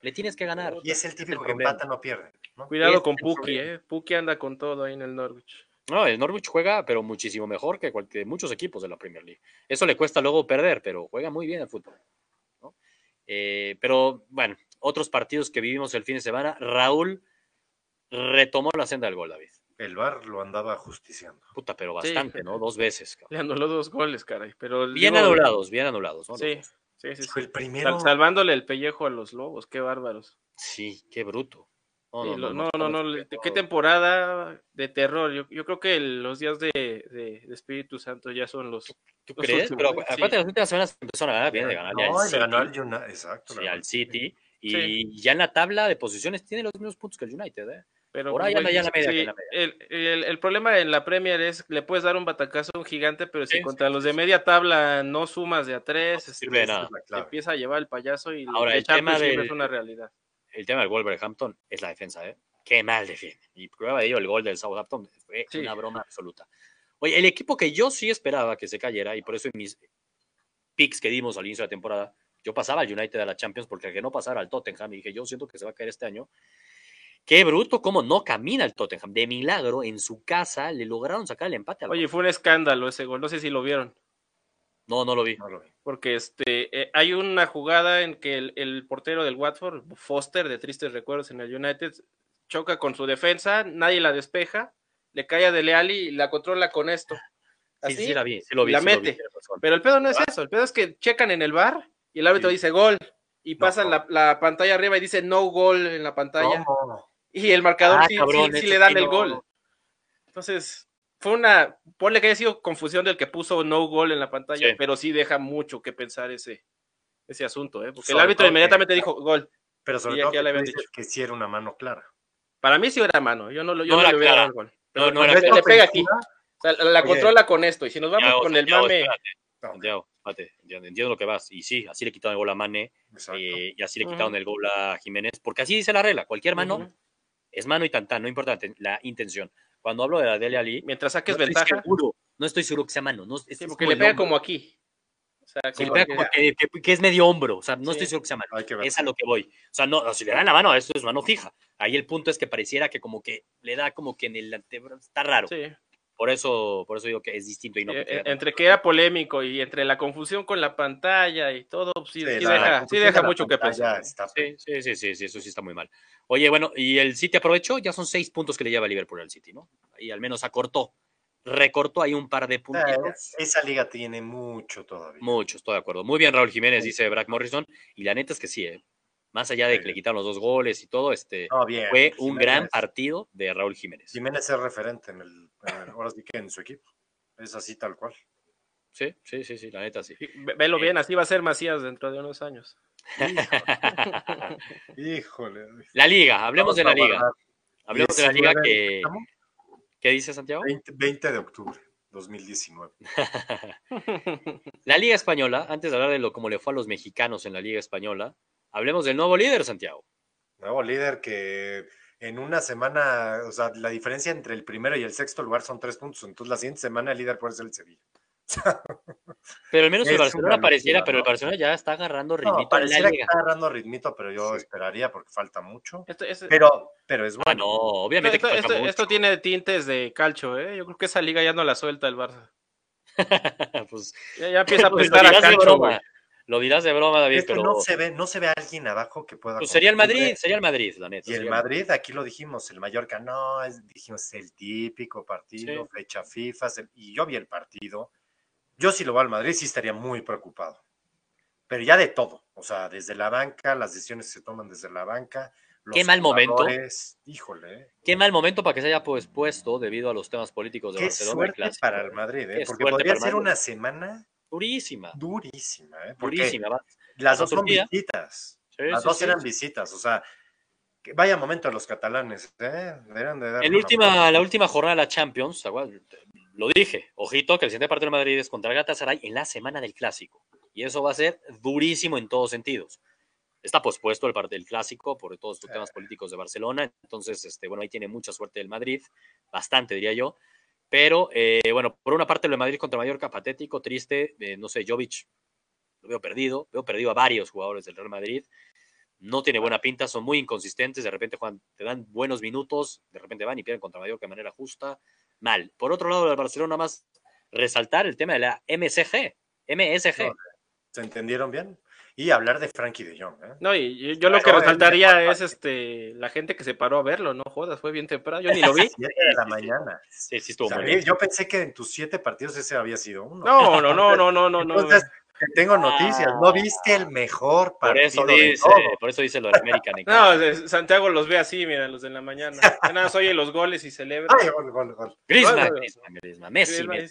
le tienes que ganar. Y es el típico que empata, no pierde. ¿no? Cuidado con Puki. ¿eh? Puki anda con todo ahí en el Norwich. No, el Norwich juega, pero muchísimo mejor que, muchos equipos de la Premier League. Eso le cuesta luego perder, pero juega muy bien el fútbol. ¿no? Eh, pero bueno, otros partidos que vivimos el fin de semana, Raúl retomó la senda del gol, David. El VAR lo andaba justiciando. Puta, pero Sí. bastante, ¿no? Dos veces. cabrón. Le anuló dos goles, caray. Pero Bien digo, anulados, bien anulados. ¿no? Sí, sí, sí. sí. Fue el primero. Sal- salvándole el pellejo a los lobos, qué bárbaros. Sí, qué bruto. Sí, lo- No, no, no, qué temporada de terror. Yo, yo creo que el- los días de, de- de Espíritu Santo ya son los. ¿Tú los crees? últimos, Pero acuérdate, las últimas semanas empezaron a ganar bien de ganarle No, al City. ganó al United. Exacto. sí, al City. Y Sí. ya en la tabla de posiciones tiene los mismos puntos que el United, ¿eh? Pero, Por ahí anda ya en la media, sí, que en la media. el, el- el problema en la Premier es que le puedes dar un batacazo a un gigante, pero si Sí, contra los de media tabla no sumas de a tres, No este, sirve de Esa nada. empieza a llevar el payaso y Ahora, el el tema del- es una realidad. El tema del Wolverhampton es la defensa, ¿eh? Qué mal defiende. Y prueba de ello, el gol del Southampton fue Sí. una broma absoluta. Oye, el equipo que yo sí esperaba que se cayera, y por eso en mis picks que dimos al inicio de la temporada, yo pasaba al United a la Champions porque al que no pasara al Tottenham, y dije, yo siento que se va a caer este año. Qué bruto, cómo no camina el Tottenham. De milagro, en su casa, le lograron sacar el empate. al Oye, fue un escándalo ese gol, no sé si lo vieron. No, no lo vi. No lo vi. Porque este, eh, hay una jugada en que el, el portero del Watford, Foster, de tristes recuerdos en el United, choca con su defensa, nadie la despeja, le cae a Dele Alli y la controla con esto. Sí, Así, sí, la vi, sí lo vi. la sí lo vi, mete. Pero el pedo no es eso, el pedo es que checan en el bar y el árbitro Sí. dice gol y No, pasan la, la pantalla arriba y dice no gol en la pantalla y el marcador Ah, sí, cabrón, sí- sí le dan sí el gol. Entonces, fue una, ponle que haya sido confusión del que puso no gol en la pantalla, Sí. pero sí deja mucho que pensar ese, ese asunto, ¿eh? porque el árbitro que- inmediatamente dijo gol. Pero sobre todo que le habían dicho. que sí era una mano clara. Para mí sí era mano, yo no, lo- yo No no, le hubiera dado el gol. No, Pero no era le, pega aquí, o sea, la, Oye. controla con esto, y si nos vamos Santiago, con el Santiago, mame, No, Santiago, espérate, entiendo, lo que vas. Y sí, así le quitaron el gol a Mane exacto. eh, y así le quitaron el gol a Jiménez, porque así dice la regla, cualquier mano es mano y tantán, no importa la- la intención. Cuando hablo de la Dele Ali, mientras saques no estoy ventaja, seguro, no estoy seguro que sea mano, no, es- sí, porque le pega hombro. como aquí. O sea, le como pega que- como que, que- que es medio hombro, o sea, no Sí. estoy seguro que sea mano. Es a lo que voy. O sea, no, si le dan la mano, eso es mano fija. Ahí el punto es que pareciera que como que le da como que en el antebrazo. Está raro. sí. Por eso, por eso digo que es distinto y no. Eh, que eh, entre que era polémico y entre la confusión con la pantalla y todo, pues sí, Sí, sí la- la deja, sí deja mucho que pensar. Sí, sí, sí, sí, eso sí está muy mal. Oye, bueno, y el City aprovechó, ya son seis puntos que le lleva Liverpool al City, ¿no? Y al menos acortó. Recortó ahí un par de Eh, puntitos. Esa liga tiene mucho todavía. Mucho, estoy de acuerdo. Muy bien, Raúl Jiménez, Sí. dice Brack Morrison. Y la neta es que sí, ¿eh? Más allá de que le quitaron los dos goles y todo, este No, bien. fue un Jiménez- gran partido de Raúl Jiménez. Jiménez es referente en el- ahora sí que en su equipo. Es así tal cual. Sí, sí, sí, sí, la neta sí. Sí, ve- Velo bien, así va a ser Macías dentro de unos años. Híjole. La liga, hablemos Vamos de la liga. Hablemos de la liga 19, que. ¿estamos? ¿Qué dice Santiago? 20, 20 de octubre 2019. La Liga Española, antes de hablar de lo cómo le fue a los mexicanos en la Liga Española, hablemos del nuevo líder, Santiago. Nuevo líder que en una semana, o sea, la diferencia entre el primero y el sexto lugar son tres puntos. Entonces la siguiente semana el líder puede ser el Sevilla. Pero al menos el Barcelona pareciera, pero el. Barcelona ya está agarrando No, ritmito en la pareciera que liga. está agarrando ritmito, pero yo Sí. esperaría porque falta mucho. Esto, es- Pero, pero es Ah, bueno. no, obviamente esto, que falta esto- mucho. esto tiene tintes de calcho, ¿eh? Yo creo que esa liga ya no la suelta el Barça. Pues, Ya, ya empieza a pues, prestar a calcho, güey. Lo dirás de broma, David, pero no se ve, no se ve a alguien abajo que pueda. pues sería el. Madrid, sería el Madrid, la neta. Y el Madrid, aquí lo dijimos, el Mallorca no, es, dijimos el típico partido, Sí. fecha FIFA, y yo vi el partido. Yo si lo va al Madrid sí estaría muy preocupado. Pero ya de todo, o sea, desde la banca, las decisiones se toman desde la banca. los Qué mal momento. Híjole, ¿eh? Qué mal momento para que se haya pues, puesto debido a los temas políticos de qué Barcelona. el suerte para el Madrid, ¿eh? Porque podría ser una semana Durísima, durísima, ¿eh? porque durísima. va. las dos son visitas. Sí, Las sí, dos sí. eran visitas, o sea, que vaya momento a los catalanes, ¿eh? De dar una última, la última jornada de la Champions, lo dije, ojito que el siguiente partido de Madrid es contra Galatasaray en la semana del clásico. Y eso va a ser durísimo en todos sentidos. Está pospuesto el partido del clásico por todos los temas políticos de Barcelona. Entonces, este, bueno, ahí tiene mucha suerte el Madrid, bastante diría yo. Pero, eh, bueno, por una parte lo de Madrid contra Mallorca, patético, triste. No sé, Jovic lo veo perdido. Veo perdido a varios jugadores del Real Madrid. No tiene buena pinta, son muy inconsistentes. De repente juegan, te dan buenos minutos, de repente van y pierden contra Mallorca de manera justa. Mal. Por otro lado, el Barcelona más resaltar el tema de la MSG. MSG. ¿Se entendieron bien? Y hablar de Frankie de Jong. ¿eh? No, y yo lo que resaltaría es este la gente que se paró a verlo, no jodas, fue bien temprano, yo ni lo vi. de la mañana. Sí, sí estuvo muy bien. Yo pensé que en tus siete partidos ese había sido uno. No, no, no, no, no, no. Entonces, tengo noticias. ¿No viste el mejor partido? Por eso dice, por eso dice lo de América. no, Santiago los ve así, mira, los de la mañana. Nada más oye los goles y celebra. Ay, gol, gol, Messi, Suárez,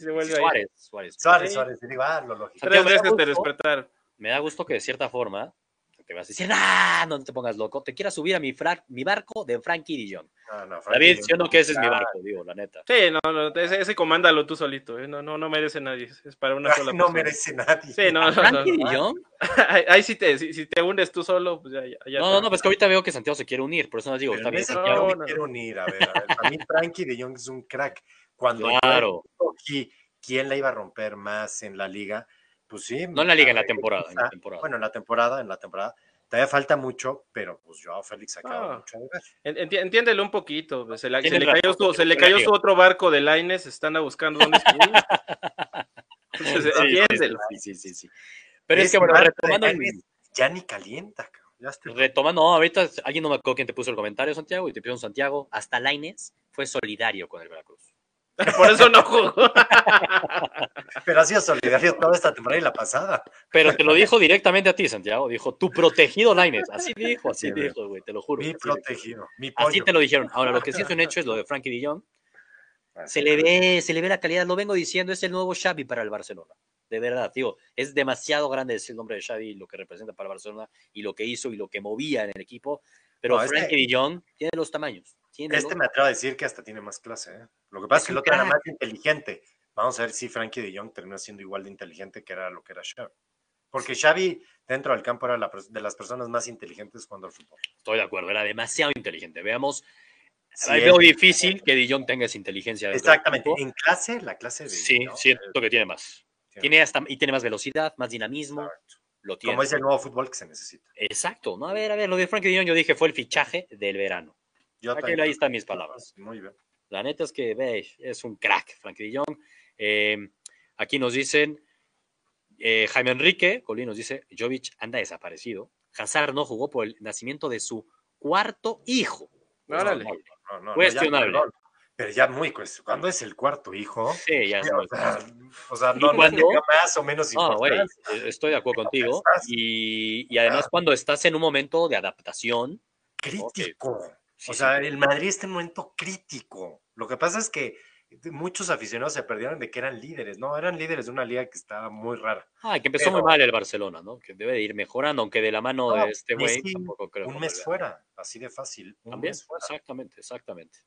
Suárez. Suárez, Suárez. Digo, ah, lo lógico. Tres veces te despertar. Me da gusto que de cierta forma te vas a decir, ¡ah! No te pongas loco, te quieras subir a mi, mi barco de Frankie Dillon. No, no, David, yo no que ese es mi barco, digo, la neta. Sí, no, no, ese, ese comándalo tú solito, ¿eh? no, no, no merece nadie, es para una sola No merece nadie. Sí, no, no, ¿Frankie Dillon? Ahí sí te, si, te hundes tú solo, pues ya, ya No, no, no, pues que ahorita veo que Santiago se quiere unir, por eso no digo, está bien. No, no, me quiero unir, a ver, a ver, a mí Frankie Dillon es un crack. Cuando claro. aquí, ¿quién la iba a romper más en la liga? Pues sí. No en la liga, en la temporada, en la temporada. Bueno, en la temporada, en la temporada Todavía falta mucho, pero pues Joao Félix ha quedado mucho entiéndelo un poquito. Pues, se, le, cayó, su, se le cayó su otro barco de Laines, están buscando dónde Entonces, entiéndelo. Sí, sí, sí, Pero es, que, bueno, retomando. Ya ni calienta, ya Retomando, no, ahorita alguien no me acuerdo quién te puso el comentario, Santiago, y te pidió Santiago, hasta Laines fue solidario con el Veracruz. Por eso no jugó. Pero ha sido solidario toda esta temporada y la pasada. Pero te lo dijo directamente a ti, Santiago. Dijo, tu protegido Laines. Así dijo, así dijo, güey, te lo juro. Mi protegido, mi pollo. Así te lo dijeron. Ahora, lo que sí es un hecho es lo de Frankie Dillon. Se le ve, se le ve la calidad, lo vengo diciendo, es el nuevo Xavi para el Barcelona. De verdad, digo, es demasiado grande decir el nombre de Xavi, lo que representa para Barcelona y lo que hizo y lo que movía en el equipo. Pero Frankie Dillon tiene los tamaños. este me atrevo a decir que hasta tiene más clase. ¿eh? Lo que pasa es, que el otro era más inteligente. Vamos a ver si Frankie de Jong terminó siendo igual de inteligente que era lo que era Xavi. Porque Xavi dentro del campo era de las personas más inteligentes cuando el fútbol. Estoy de acuerdo, era demasiado inteligente. Veamos, sí, veo difícil que Dijon tenga esa inteligencia. Exactamente. En clase, la clase de. Sí, siento que tiene más. Tiene hasta, y tiene más velocidad, más dinamismo. Lo tiene. Como es el nuevo fútbol que se necesita. Exacto. No, a ver, a ver, lo de Frankie de Jong yo dije fue el fichaje del verano. Yo Aquí, ahí están mis palabras. Muy bien. La neta es que veis, es un crack, Frankie de Jong. Eh, aquí nos dicen, eh, Jaime Enrique, Colín nos dice, Jovic anda desaparecido. Hazard no jugó por el nacimiento de su cuarto hijo. No, no, no, Cuestionable. Pero ya muy cuestionable. ¿Cuándo es el cuarto hijo? Sí, ya es O sea, no, cuando, más o menos importante. Eh, estoy de acuerdo contigo. Y, además, cuando estás en un momento de adaptación. Crítico. o sea, el Madrid está en un momento crítico. Lo que pasa es que muchos aficionados se perdieron de que eran líderes, ¿no? Eran líderes de una liga que estaba muy rara. Ah, que empezó muy mal el Barcelona, ¿no? Que debe de ir mejorando, aunque de la mano de este güey tampoco creo. Un mes fuera, así de fácil. También, exactamente, exactamente.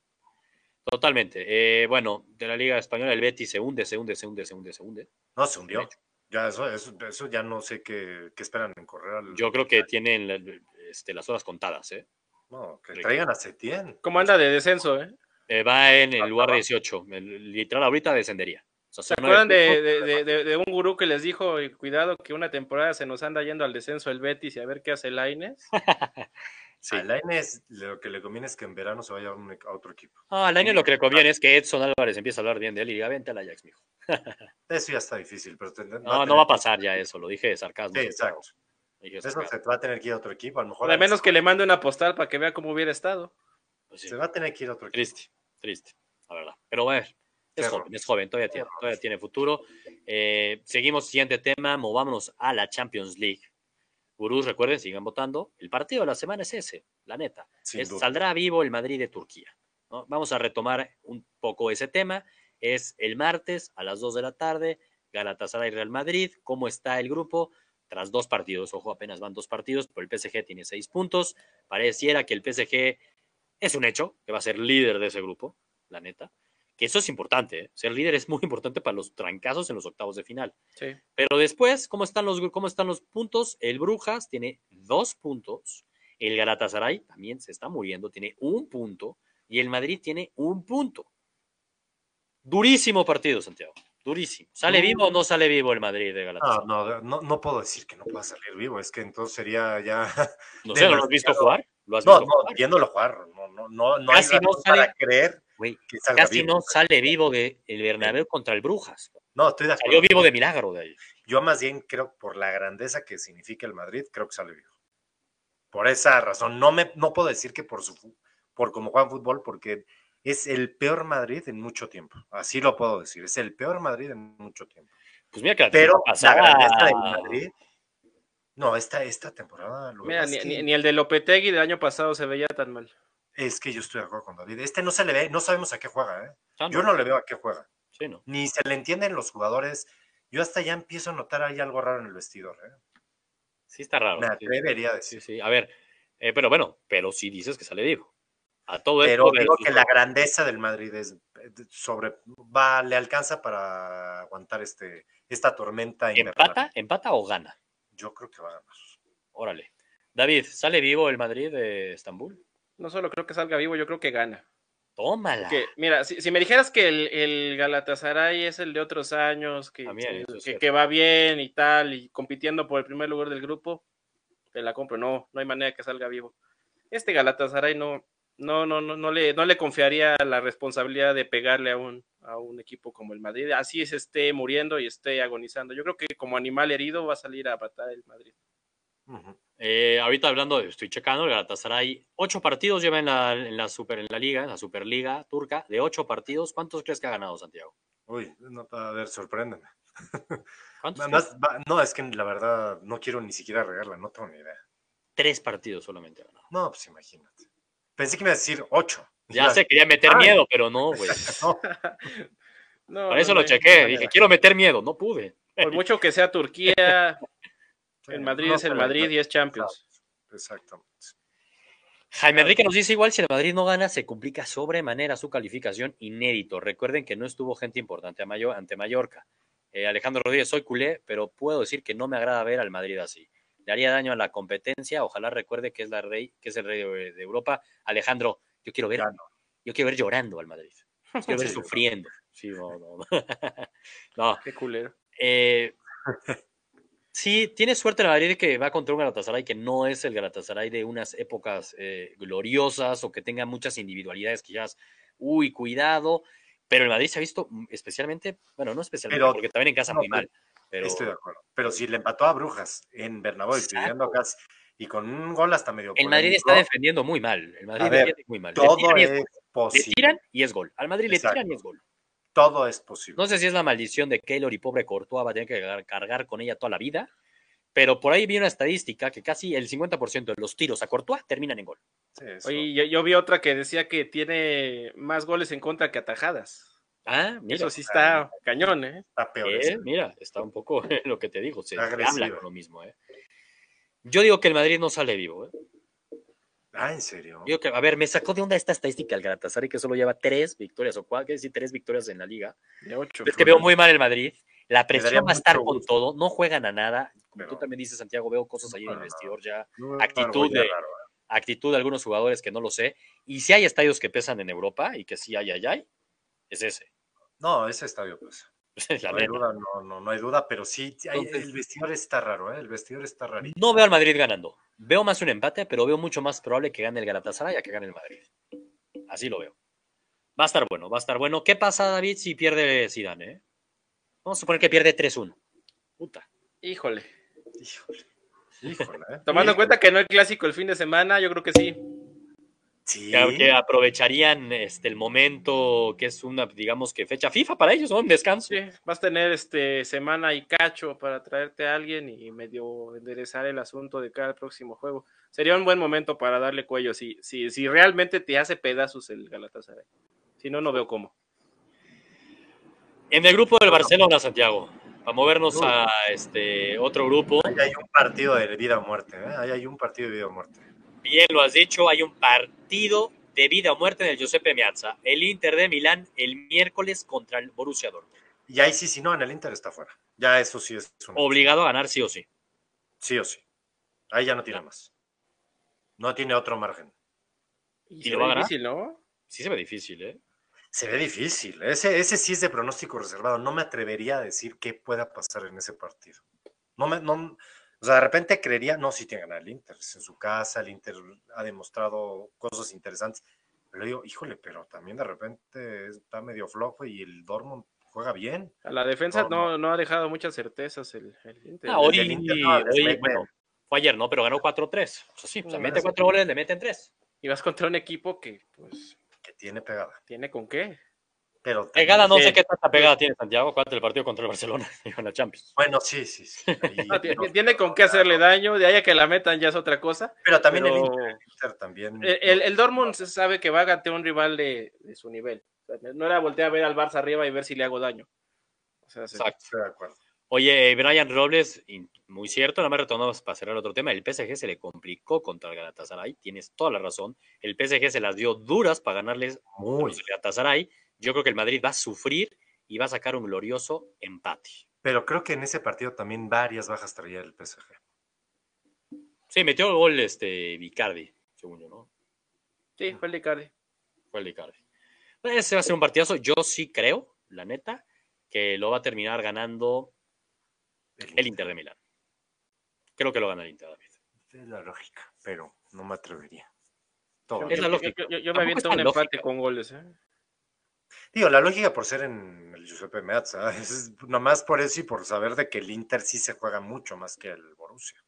Totalmente. Eh, bueno, de la Liga Española, el Betis se hunde, se hunde, se hunde, se hunde, se hunde. No, se hundió. Ya eso, eso, eso, ya no sé qué, qué esperan en correr. Al... Yo creo que tienen este, las horas contadas, ¿eh? No, que traigan a Setién. ¿Cómo anda de descenso, eh? Eh, va en el lugar 18. literal, ahorita descendería. ¿Se acuerdan de, un gurú que les dijo, cuidado, que una temporada se nos anda yendo al descenso el Betis y a ver qué hace el Laines? sí. A Laines lo que le conviene es que en verano se vaya a, otro equipo. Ah, a Laines lo que le conviene es que Edson Álvarez empiece a hablar bien de él y diga, vente al Ajax, mijo. eso ya está difícil, pero... no, no va a pasar ya eso, lo dije de sarcasmo. Sí, exacto. Eso se va a tener que ir a otro equipo, a lo mejor... A menos que le mande una postal para que vea cómo hubiera estado. Pues se va a tener que ir a otro equipo. Triste triste, la verdad. Pero bueno, es joven, es joven, todavía tiene, todavía tiene futuro. Eh, seguimos, siguiente tema, movámonos a la Champions League. Gurús, recuerden, sigan votando. El partido de la semana es ese, la neta. saldrá vivo el Madrid de Turquía. Vamos a retomar un poco ese tema. Es el martes a las 2 de la tarde, Galatasaray Real Madrid. ¿Cómo está el grupo? Tras dos partidos, ojo, apenas van dos partidos, pero el PSG tiene seis puntos. Pareciera que el PSG es un hecho que va a ser líder de ese grupo, la neta. Que eso es importante. ¿eh? Ser líder es muy importante para los trancazos en los octavos de final. Sí. Pero después, ¿cómo están los, cómo están los puntos? El Brujas tiene dos puntos. El Galatasaray también se está muriendo, tiene un punto. Y el Madrid tiene un punto. Durísimo partido, Santiago. Durísimo. ¿Sale vivo o no sale vivo el Madrid de No, Galatasaray? no, no, no puedo decir que no pueda salir vivo, es que entonces sería ya. No, sé, ¿no lo has visto jugar? ¿Lo has No, visto no, jugar? viéndolo jugar, no, no, no, no hay Casi no razón para sale- creer Casi vivo. no sale vivo de el Bernabéu contra el Brujas. No, estoy de acuerdo. Salió vivo de milagro de ahí. Yo más bien creo por la grandeza que significa el Madrid, creo que sale vivo. Por esa razón, no me no puedo decir que por su por cómo juegan fútbol, porque es el peor Madrid en mucho tiempo. Así lo puedo decir, es el peor Madrid en mucho tiempo. Pues mira que la Pero la grandeza del Madrid. No, esta, esta temporada lo Mira, que- ni- ni el de Lopetegui del año pasado se veía tan mal. Es que yo estoy de acuerdo con David. Este no se le ve, no sabemos a qué juega, ¿eh? Ah, Yo no le veo a qué juega. Sí, no. Ni se le entienden los jugadores. Yo hasta ya empiezo a notar ahí algo raro en el vestidor, ¿eh? Sí está raro. Me sí. a decir. sí. A ver, eh, pero bueno, pero sí dices que sale vivo. A todo Pero esto digo que la grandeza del Madrid es eh, sobre va, le alcanza para aguantar este esta tormenta invernal. ¿Empata? ¿Empata o gana? Yo creo que va a ganar. Órale. David, ¿sale vivo el Madrid de Estambul? No solo creo que salga vivo, yo creo que gana. Tómala. Que, mira, si, si me dijeras que el, el Galatasaray es el de otros años, que, También, que- eso es que, cierto. que va bien y tal, y compitiendo por el primer lugar del grupo, te la compro. No, no hay manera que salga vivo. Este Galatasaray no, no, no, no, no le, no le confiaría la responsabilidad de pegarle a un, a un equipo como el Madrid. Así se esté muriendo y esté agonizando. Yo creo que como animal herido va a salir a matar el Madrid. Eh, ahorita hablando, estoy checando, el Galatasaray, ocho partidos lleva en la, en la Super, en la Liga, en la Superliga turca, de ocho partidos, ¿cuántos crees que ha ganado Santiago? Uy, no, a ver, sorpréndeme. ¿Cuántos? No, es- va- no, es que la verdad no quiero ni siquiera regarla, no tengo ni idea. Tres partidos solamente ha ganado. No, pues imagínate. Pensé que me iba a decir ocho. Ya se quería meter Ay. miedo, pero no, güey. No, No, Para eso no, lo chequé, dije, quiero meter miedo, no pude. Por mucho que sea Turquía, el Madrid no es el Madrid y es Champions. Exactamente. Jaime Enrique nos dice igual, si el Madrid no gana, se complica sobremanera su calificación inédito. Recuerden que no estuvo gente importante ante Mallorca. Eh, Alejandro Rodríguez, soy culé, pero puedo decir que no me agrada ver al Madrid así. Le haría daño a la competencia. Ojalá recuerde que es la rey, que es el rey de, de Europa. Alejandro, yo quiero ver, yo quiero ver llorando al Madrid. Quiero ver Sí, sufriendo. Sí, no, no, no. no, Qué culero. eh, sí, tiene suerte el Madrid que va contra un Galatasaray que no es el Galatasaray de unas épocas eh, gloriosas o que tenga muchas individualidades que ya, es, uy, cuidado. Pero el Madrid se ha visto mm, especialmente, bueno, no especialmente, Pero- porque también en casa no, muy mal. Pero Estoy de acuerdo. Pero si le empató a Brujas en Bernabéu, pidiendo gas y con un gol hasta medio el Madrid está defendiendo muy mal. El Madrid defiende muy mal. Le todo tiran, es, es le posible. tiran y es gol. Al Madrid le tiran y es gol. Todo es posible. No sé si es la maldición de Keylor y pobre Courtois va a tener que cargar, con ella toda la vida, pero por ahí vi una estadística que casi el 50% de los tiros a Courtois terminan en gol. Sí. Oye, yo, yo vi otra que decía que tiene más goles en contra que atajadas. Ah, mira. Eso sí está cañón, ¿eh? está peor. Eh, eso. mira, está un poco lo que te digo, se, se habla con lo mismo. ¿eh? Yo digo que el Madrid no sale vivo. ¿eh? Ah, en serio. Digo que, a ver, me sacó de onda esta estadística el Galatasaray que solo lleva tres victorias o cuatro, decir tres victorias en la liga. De ocho. Es que veo muy mal el Madrid. La presión va a estar con gusto. todo, no juegan a nada. Como Pero- tú también dices, Santiago, veo cosas ahí en No, el no, no. vestidor ya. No, actitud de- raro, actitud de algunos jugadores que no lo sé. Y si hay estadios que pesan en Europa y que sí hay, hay, hay, es ese. No, ese estadio, pues. La no hay duda, no, no, no hay duda, pero sí, sí hay- Entonces- el vestidor está raro, ¿eh? El vestidor está rarito. No veo al Madrid ganando. Veo más un empate, pero veo mucho más probable que gane el Galatasaray a que gane el Madrid. Así lo veo. Va a estar bueno, va a estar bueno. ¿Qué pasa, David, si pierde Zidane? eh? Vamos a suponer que pierde 3-1. Puta. Híjole. Híjole. Híjole, ¿eh? Tomando en cuenta que no hay clásico el fin de semana, yo creo que sí. Sí. Que, aprovecharían este, el momento que es una, digamos que fecha FIFA para ellos, ¿no? Un descanso. Sí, vas a tener este semana y cacho para traerte a alguien y medio enderezar el asunto de cada próximo juego. Sería un buen momento para darle cuello si, si, si realmente te hace pedazos el Galatasaray. Si no, no veo cómo. En el grupo del Barcelona, Santiago, para movernos a este otro grupo. Ahí hay un partido de vida o muerte, ¿eh? Ahí hay un partido de vida o muerte. Bien lo has dicho, hay un partido de vida o muerte en el Giuseppe Meazza. El Inter de Milán el miércoles contra el Borussia Dortmund. Y ahí sí, si no, en el Inter está fuera. Ya eso sí es un Obligado a ganar sí o sí. Sí o sí. Ahí ya no tiene más. No tiene otro margen. Y, ¿Y se lo ve va a ganar? difícil, ¿no? Sí se ve difícil, ¿eh? Se ve difícil. Ese, ese sí es de pronóstico reservado. No me atrevería a decir qué pueda pasar en ese partido. No me, no, o sea, de repente creería, no, sí tiene que ganar el Inter. Es en su casa, el Inter ha demostrado cosas interesantes. Pero digo, híjole, pero también de repente está medio flojo y el Dortmund juega bien. A la defensa No, no, no ha dejado muchas certezas el, el Inter. Ah, hoy, el Inter no, hoy, bueno, fue ayer, ¿no? Pero ganó 4-3. O sea, sí, o sea, mete sí. 4 goles, le meten 3. Y vas contra un equipo que, pues, Que tiene pegada. tiene con qué. Pero Pegada, no sé qué tanta pegada tiene Santiago. Acuérdate el partido contra el Barcelona en la Champions. Bueno, sí, sí, sí. Ahí- Ah, tiene, tiene con qué hacerle daño. De ahí a que la metan ya es otra cosa. pero también el pero- Inter, el Inter también. El, el, el Dortmund se sabe que va a ante un rival de, de su nivel. O sea, no era voltear a ver al Barça arriba y ver si le hago daño. O sea, se- Exacto. Estoy de acuerdo. Oye, Brian Robles, muy cierto, nada más retornamos para cerrar otro tema. El PSG se le complicó contra el Galatasaray. Tienes toda la razón. El PSG se las dio duras para ganarles a Muy. Galatasaray. Yo creo que el Madrid va a sufrir y va a sacar un glorioso empate. Pero creo que en ese partido también varias bajas traía el PSG. Sí, metió el gol este Vicardi, según yo, ¿no? sí, fue el de Icardi. Fue el Vicardi. Ese va a ser un partidazo. Yo sí creo, la neta, que lo va a terminar ganando el Inter de Milán. Creo que lo gana el Inter, David. Es la lógica, pero no me atrevería. Todo. Es la yo- lógica. yo- yo- yo me aviento un empate lógica. con goles. ¿eh? Digo, la lógica por ser en el Giuseppe Meazza, es nomás por eso y por saber de que el Inter sí se juega mucho más que el Borussia.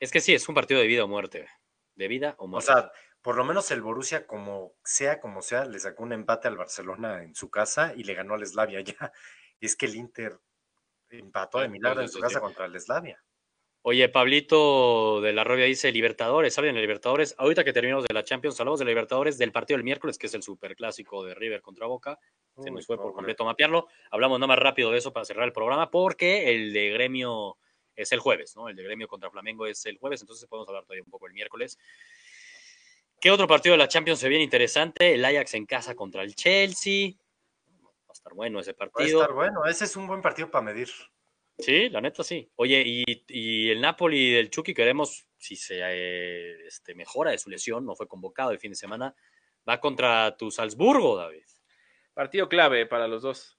Es que sí, es un partido de vida o muerte. De vida o O muerte. sea, por lo menos el Borussia, como sea como sea, le sacó un empate al Barcelona en su casa y le ganó al Slavia ya. Es que el Inter empató de milagro en su casa contra el Slavia. Oye, Pablito de la Robia dice Libertadores, ¿saben de Libertadores? Ahorita que terminamos de la Champions, hablamos de la Libertadores del partido del miércoles, que es el superclásico de River contra Boca. Se Uy, nos fue por completo mapearlo. Hablamos nada más rápido de eso para cerrar el programa, porque el de gremio es el jueves, ¿no? El de gremio contra Flamengo es el jueves, entonces podemos hablar todavía un poco el miércoles. ¿Qué otro partido de la Champions se viene interesante? El Ajax en casa contra el Chelsea. Va a estar bueno ese Va a partido. estar bueno, ese es un buen partido para medir. Sí, la neta sí. Oye, y, y el Napoli del Chucky, queremos, si se eh, este, mejora de su lesión, no fue convocado el fin de semana, va contra tu Salzburgo, David. Partido clave para los dos.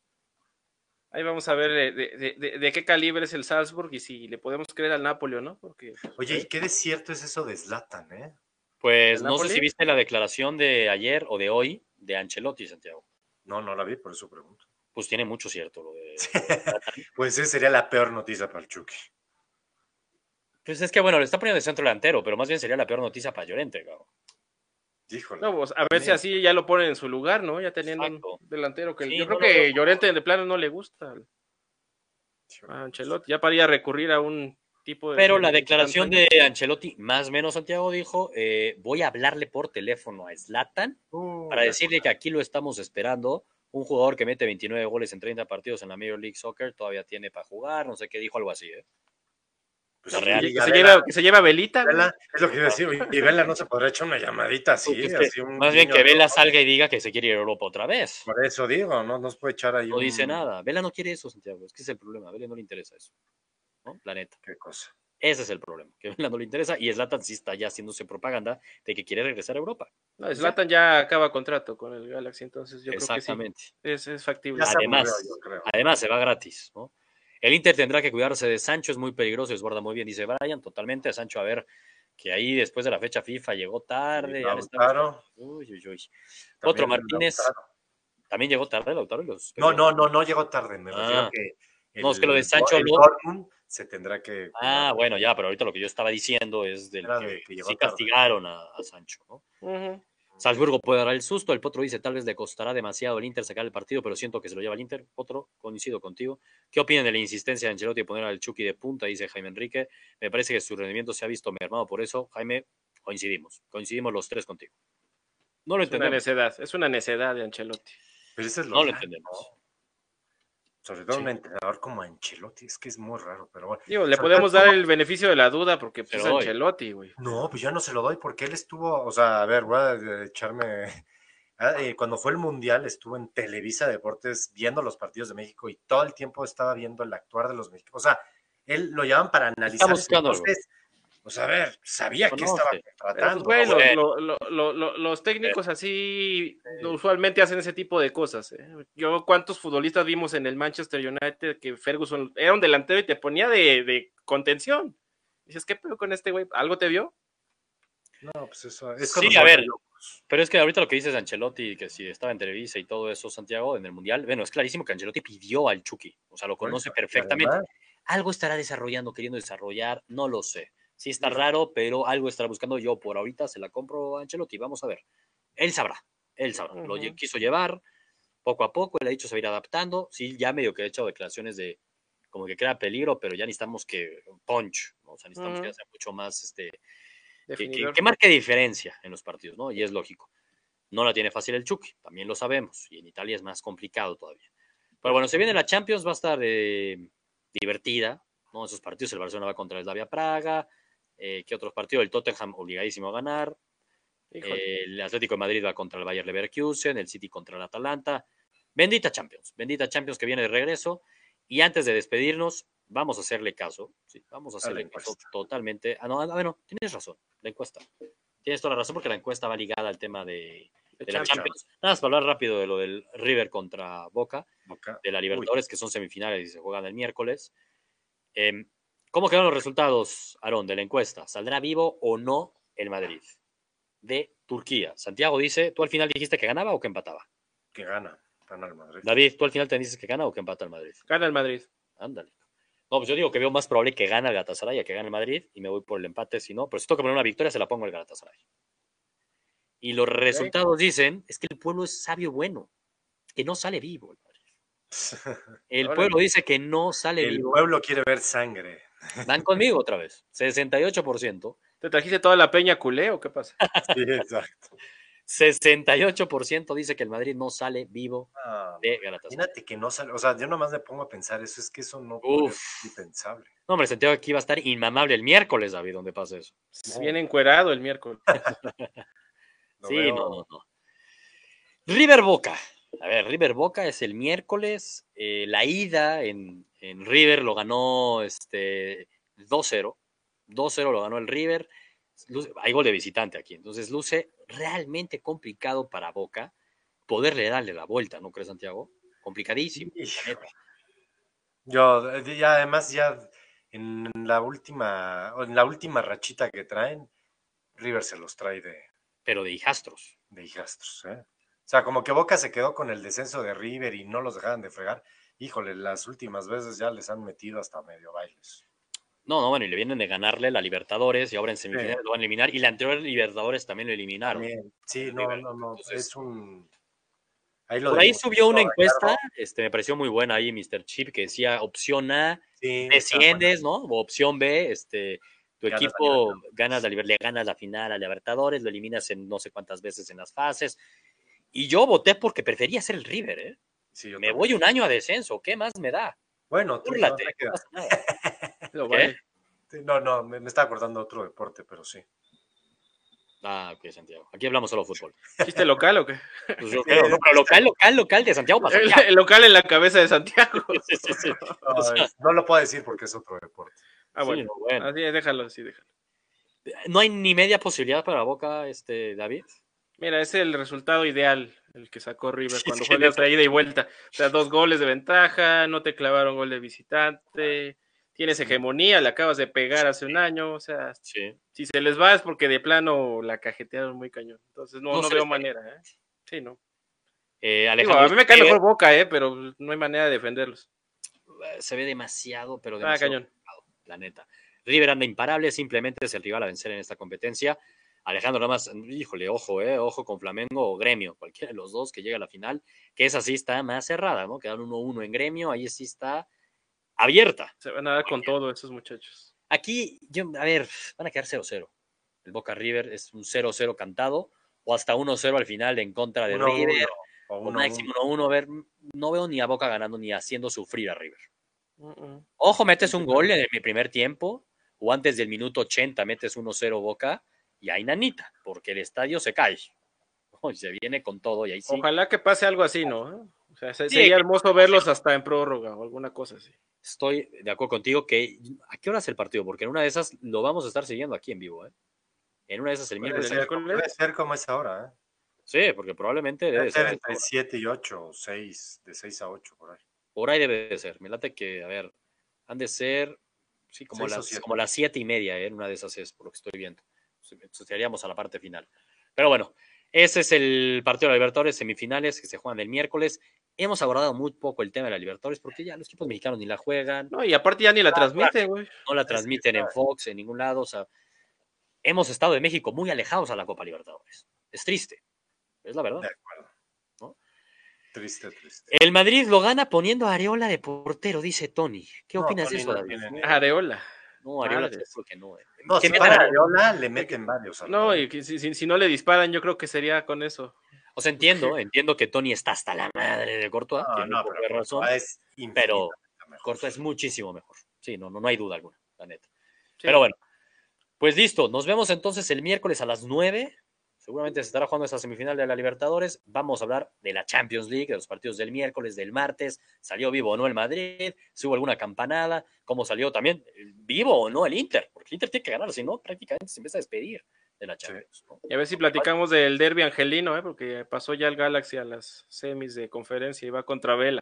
Ahí vamos a ver de, de- de- de- de qué calibre es el Salzburg y si le podemos creer al Napoli o no. Porque, Oye, ¿y qué desierto es eso de Zlatan, eh? Pues ¿El no sé Napoli? si viste la declaración de ayer o de hoy de Ancelotti, Santiago. No, no la vi, por eso pregunto. Pues tiene mucho cierto lo de... Pues esa sería la peor noticia para el Chucky. Pues es que bueno, le está poniendo de centro delantero, pero más bien sería la peor noticia para Llorente, cabrón. Híjole. no, pues, a ver si así ya lo ponen en su lugar, ¿no? Ya teniendo Exacto. un delantero que Sí, yo creo no, que no. Llorente de plano no le gusta a Ancelotti. Ya podría recurrir a un tipo de. Pero la de declaración de Ancelotti, más o menos Santiago dijo, eh, voy a hablarle por teléfono a Zlatan Uh, para de decirle que aquí lo estamos esperando. Un jugador que mete 29 goles en 30 partidos en la Major League Soccer todavía tiene para jugar, no sé qué dijo, algo así. ¿eh? Pues la Real. Que se, lleva, que se lleva Velita. Vela, es lo que iba a decir, y Vela no se podrá echar una llamadita así, Porque es que así un más bien que Vela salga y diga que se quiere ir a Europa otra vez. Por eso digo, no nos puede echar ahí No un- dice nada. Vela no quiere eso, Santiago. Es que es el problema. A Vela no le interesa eso. ¿no? La neta. Qué cosa. Ese es el problema. Que a Vela no le interesa y Zlatan sí está ya haciéndose propaganda de que quiere regresar a Europa. No, Zlatan ya acaba contrato con el Galaxy, entonces yo creo Exactamente. que sí. Es, es factible. Además- yo creo. Además, se va gratis, ¿no? El Inter tendrá que cuidarse de Sancho, es muy peligroso, desborda muy bien, dice Brian, totalmente. Sancho, a ver, que ahí después de la fecha FIFA llegó tarde. Ya Lautaro, Uy, uy, uy. Otro Martínez, Lautaro. también llegó tarde Lautaro. los- No, no, no, no llegó tarde, me refiero Ah. a que No, es que lo de Sancho el no- Dortmund se tendrá que Ah, bueno, ya, pero ahorita lo que yo estaba diciendo es del que, de que sí tarde. castigaron a, a Sancho, ¿no? Salzburgo puede dar el susto, el Potro dice tal vez le costará demasiado el Inter sacar el partido, pero siento que se lo lleva el Inter. Potro, coincido contigo. ¿Qué opinan de la insistencia de Ancelotti de poner al Chucky de punta? Dice Jaime Enrique. Me parece que su rendimiento se ha visto mermado por eso. Jaime, coincidimos, coincidimos los tres contigo. No lo Es una entendemos, necedad, es una necedad de Ancelotti. Pero ese es lo no lo entendemos. Sobre todo Sí. un entrenador como Ancelotti, es que es muy raro, pero bueno. Digo, le podemos dar el beneficio de la duda porque pues, Pero Ancelotti, güey. No, pues yo no se lo doy porque él estuvo, o sea, a ver, voy a eh, echarme. Ah, eh, Cuando fue el Mundial estuvo en Televisa Deportes viendo los partidos de México y todo el tiempo estaba viendo el actuar de los mexicanos. O sea, él lo llaman para analizar. buscando algo. Entonces, o sea, a ver, sabía que estaba Pero, pues, tratando. güey, lo- Bueno. lo- lo- lo- lo- los técnicos así usualmente hacen ese tipo de cosas. ¿eh? Yo, ¿cuántos futbolistas vimos en el Manchester United que Ferguson era un delantero y te ponía de, de contención? Dices, ¿qué pedo con este güey? ¿Algo te vio? No, pues eso es Sí, a ver, pero es que ahorita lo que dices Ancelotti, que si estaba en Televisa y todo eso, Santiago, en el Mundial, bueno, es clarísimo que Ancelotti pidió al Chucky, o sea, lo conoce Bueno, perfectamente. además, Algo estará desarrollando, queriendo desarrollar, no lo sé. Sí está raro, pero algo estará buscando. Yo por ahorita se la compro a Ancelotti, vamos a ver. Él sabrá, él sabrá. Lo quiso llevar poco a poco, él ha dicho se va a ir adaptando. Sí, ya medio que ha hecho declaraciones de como que crea peligro, pero ya necesitamos que punch, ¿no? o sea, necesitamos que Ujú. sea mucho más este, que, que- que marque diferencia en los partidos, ¿no? Y es lógico. No la tiene fácil el Chucky, también lo sabemos, y en Italia es más complicado todavía. Pero bueno, se viene la Champions, va a estar eh, divertida, ¿no? Esos partidos, el Barcelona va contra el Slavia Praga, eh, ¿qué otros partidos? El Tottenham obligadísimo a ganar, eh, el Atlético de Madrid va contra el Bayer Leverkusen, el City contra el Atalanta. Bendita Champions, bendita Champions que viene de regreso. Y antes de despedirnos, vamos a hacerle caso. Sí, vamos a hacerle caso totalmente. Ah, no, ah, bueno, tienes razón, la encuesta. Tienes toda la razón porque la encuesta va ligada al tema de, de la Champions. Champions. Nada más para hablar rápido de lo del River contra Boca, Boca. de la Libertadores, que son semifinales y se juegan el miércoles. Em, ¿Cómo quedaron los resultados, Aarón, de la encuesta? ¿Saldrá vivo o no el Madrid? De Turquía. Santiago dice, ¿tú al final dijiste que ganaba o que empataba? que gana, gana el Madrid. David, ¿tú al final te dices que gana o que empata el Madrid? Gana el Madrid. Ándale. No, pues yo digo que veo más probable que gane el Galatasaray a que gane el Madrid y me voy por el empate, si no, pero si tengo que poner una victoria se la pongo al Galatasaray. Y los resultados dicen, es que el pueblo es sabio bueno, que no sale vivo el Madrid. El pueblo dice que no sale El vivo. pueblo quiere ver sangre. Van conmigo otra vez. 68%. ¿Te trajiste toda la peña culé o qué pasa? Sí, exacto. 68% dice que el Madrid no sale vivo Ah, de Galatasaray. imagínate que no sale, o sea, yo nomás me pongo a pensar eso, es que eso no Uf. ser impensable. No, hombre, Santiago aquí va a estar inmamable el miércoles, David, donde pase eso. Viene encuerado el miércoles. Sí, veo- no, no, no. River Boca. A ver, River Boca es el miércoles. eh, la ida en, en River lo ganó este 2-0. 2-0 lo ganó el River. Luce- hay gol de visitante aquí. Entonces luce realmente complicado para Boca poderle darle la vuelta, ¿no crees, Santiago? Complicadísimo. Yo, eh, ya además, ya en la última, en la última rachita que traen, River se los trae de, Pero de hijastros. de hijastros, ¿eh? O sea, como que Boca se quedó con el descenso de River y no los dejaban de fregar. Híjole, las últimas veces ya les han metido hasta medio bailes. No, no, bueno, y le vienen de ganarle la Libertadores y ahora en semifinales lo van a eliminar. Y la anterior Libertadores también lo eliminaron. También, sí, no, no, no, entonces- es un... Ahí lo Por ahí subió una encuesta, este, me pareció muy buena ahí, Mr. Chip, que decía opción A, Sí, desciendes, ¿no? O opción B, este, tu Ganas la equipo ganas la, liber- le ganas la final a Libertadores, lo eliminas en no sé cuántas veces en las fases. Y yo voté porque prefería ser el River, ¿eh? Sí, Me también. voy un año a descenso, ¿qué más me da? Bueno, tú no, no. Sí, no, no, me, me estaba acordando de otro deporte, pero sí. Ah, ok, Santiago. Aquí hablamos solo de fútbol. ¿Chiste local o qué? Pues yo creo, no, pero local, local, local de Santiago para El, Santiago. el local en la cabeza de Santiago. Sí, sí, sí. No, O sea- es- no lo puedo decir porque es otro deporte. Ah, Sí, bueno. no, bueno. Así es, déjalo, así, déjalo. No hay ni media posibilidad para Boca, este, David. Mira, es el resultado ideal, el que sacó River Sí, cuando sí, juegas de- la ida y vuelta. O sea, dos goles de ventaja, no te clavaron gol de visitante, tienes hegemonía, le acabas de pegar hace un año, o sea, Sí. si se les va es porque de plano la cajetearon muy cañón. Entonces no, No veo manera, ¿eh? Sí, no. Eh, Digo, Alejandro a mí me cae mejor Boca, ¿eh? Pero no hay manera de defenderlos. eh, se ve demasiado, pero Ah, demasiado cañón. complicado, la neta. River anda imparable, simplemente es el rival a vencer en esta competencia. Alejandro, nada más, híjole, ojo, eh, ojo con Flamengo o Gremio, cualquiera de los dos que llegue a la final, que esa sí está más cerrada, ¿no? Quedan 1-1 en Gremio, ahí sí está abierta. Se van a dar con todo esos muchachos. Aquí, yo, a ver, van a quedar 0-0. El Boca River es un 0-0 cantado, o hasta 1-0 al final en contra de Uno, River. uno. O uno, máximo 1-1. A ver, no veo ni a Boca ganando ni haciendo sufrir a River. Mm, mm. Ojo, metes un gol en mi primer tiempo o antes del minuto 80 metes 1-0 Boca y hay nanita, porque el estadio se cae. Y se viene con todo y ahí sí. Ojalá que pase algo así, ¿no? O sea, Sí, sería hermoso verlos hasta en prórroga o alguna cosa así. Estoy de acuerdo contigo que ¿a qué hora es el partido? Porque en una de esas lo vamos a estar siguiendo aquí en vivo, ¿eh? En una de esas el Puede miércoles. ser, puede ser como es ahora, ¿eh? Sí, porque probablemente debe Debe ser entre 7 y 8, o 6, de 6 a 8 por ahí. Por ahí debe de ser. Me late que, a ver, han de ser, sí, como, las, como las siete y media, ¿eh? en una de esas es, por lo que estoy viendo. Estaríamos a la parte final. Pero bueno, ese es el partido de la Libertadores, semifinales que se juegan el miércoles. Hemos abordado muy poco el tema de la Libertadores porque ya los equipos mexicanos ni la juegan, No, y aparte ya ni la transmiten, güey. no la transmiten en Fox, en ningún lado. O sea, hemos estado de México muy alejados a la Copa Libertadores. Es triste, es la verdad. De acuerdo. ¿No? Triste, triste. El Madrid lo gana poniendo a Areola de portero, dice Tony. ¿Qué No, opinas de eso, David? Areola. No, te juro que no. eh. No, si para a- Areola le meten varios. No, y que si, si- si no le disparan, yo creo que sería con eso. O sea, entiendo, entiendo que Tony está hasta la madre de Courtois, No, por pero razón, es pero. Courtois es muchísimo mejor. Sí, no, no, no hay duda alguna, la neta. Sí. Pero bueno, pues listo, nos vemos entonces el miércoles a las 9. Seguramente se estará jugando esa semifinal de la Libertadores. Vamos a hablar de la Champions League, de los partidos del miércoles, del martes. ¿Salió vivo o no el Madrid? ¿Si hubo alguna campanada? ¿Cómo salió también el- vivo o no el Inter? Porque el Inter tiene que ganar, si no, prácticamente se empieza a despedir de la Champions. ¿no? Y a ver si platicamos del derby angelino, ¿eh? porque pasó ya el Galaxy a las semis de conferencia y va contra Vela.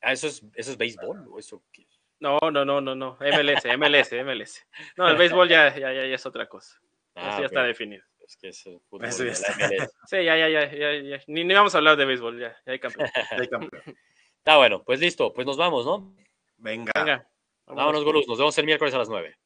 Ah, ¿eso es, eso es béisbol o eso qué? No, no, no, no, no. MLS, MLS, MLS. No, el béisbol ya, ya, ya, ya es otra cosa. Ah, Eso ya está definido. Es que es el fútbol Eso ya está. Sí, ya, ya, ya, ya, ya. Ni, ni vamos a hablar de béisbol, ya, ya hay campeón. Ya hay campeón. Está bueno, pues listo, pues nos vamos, ¿no? Venga. Venga. Vámonos, Golus, nos vemos el miércoles a las 9.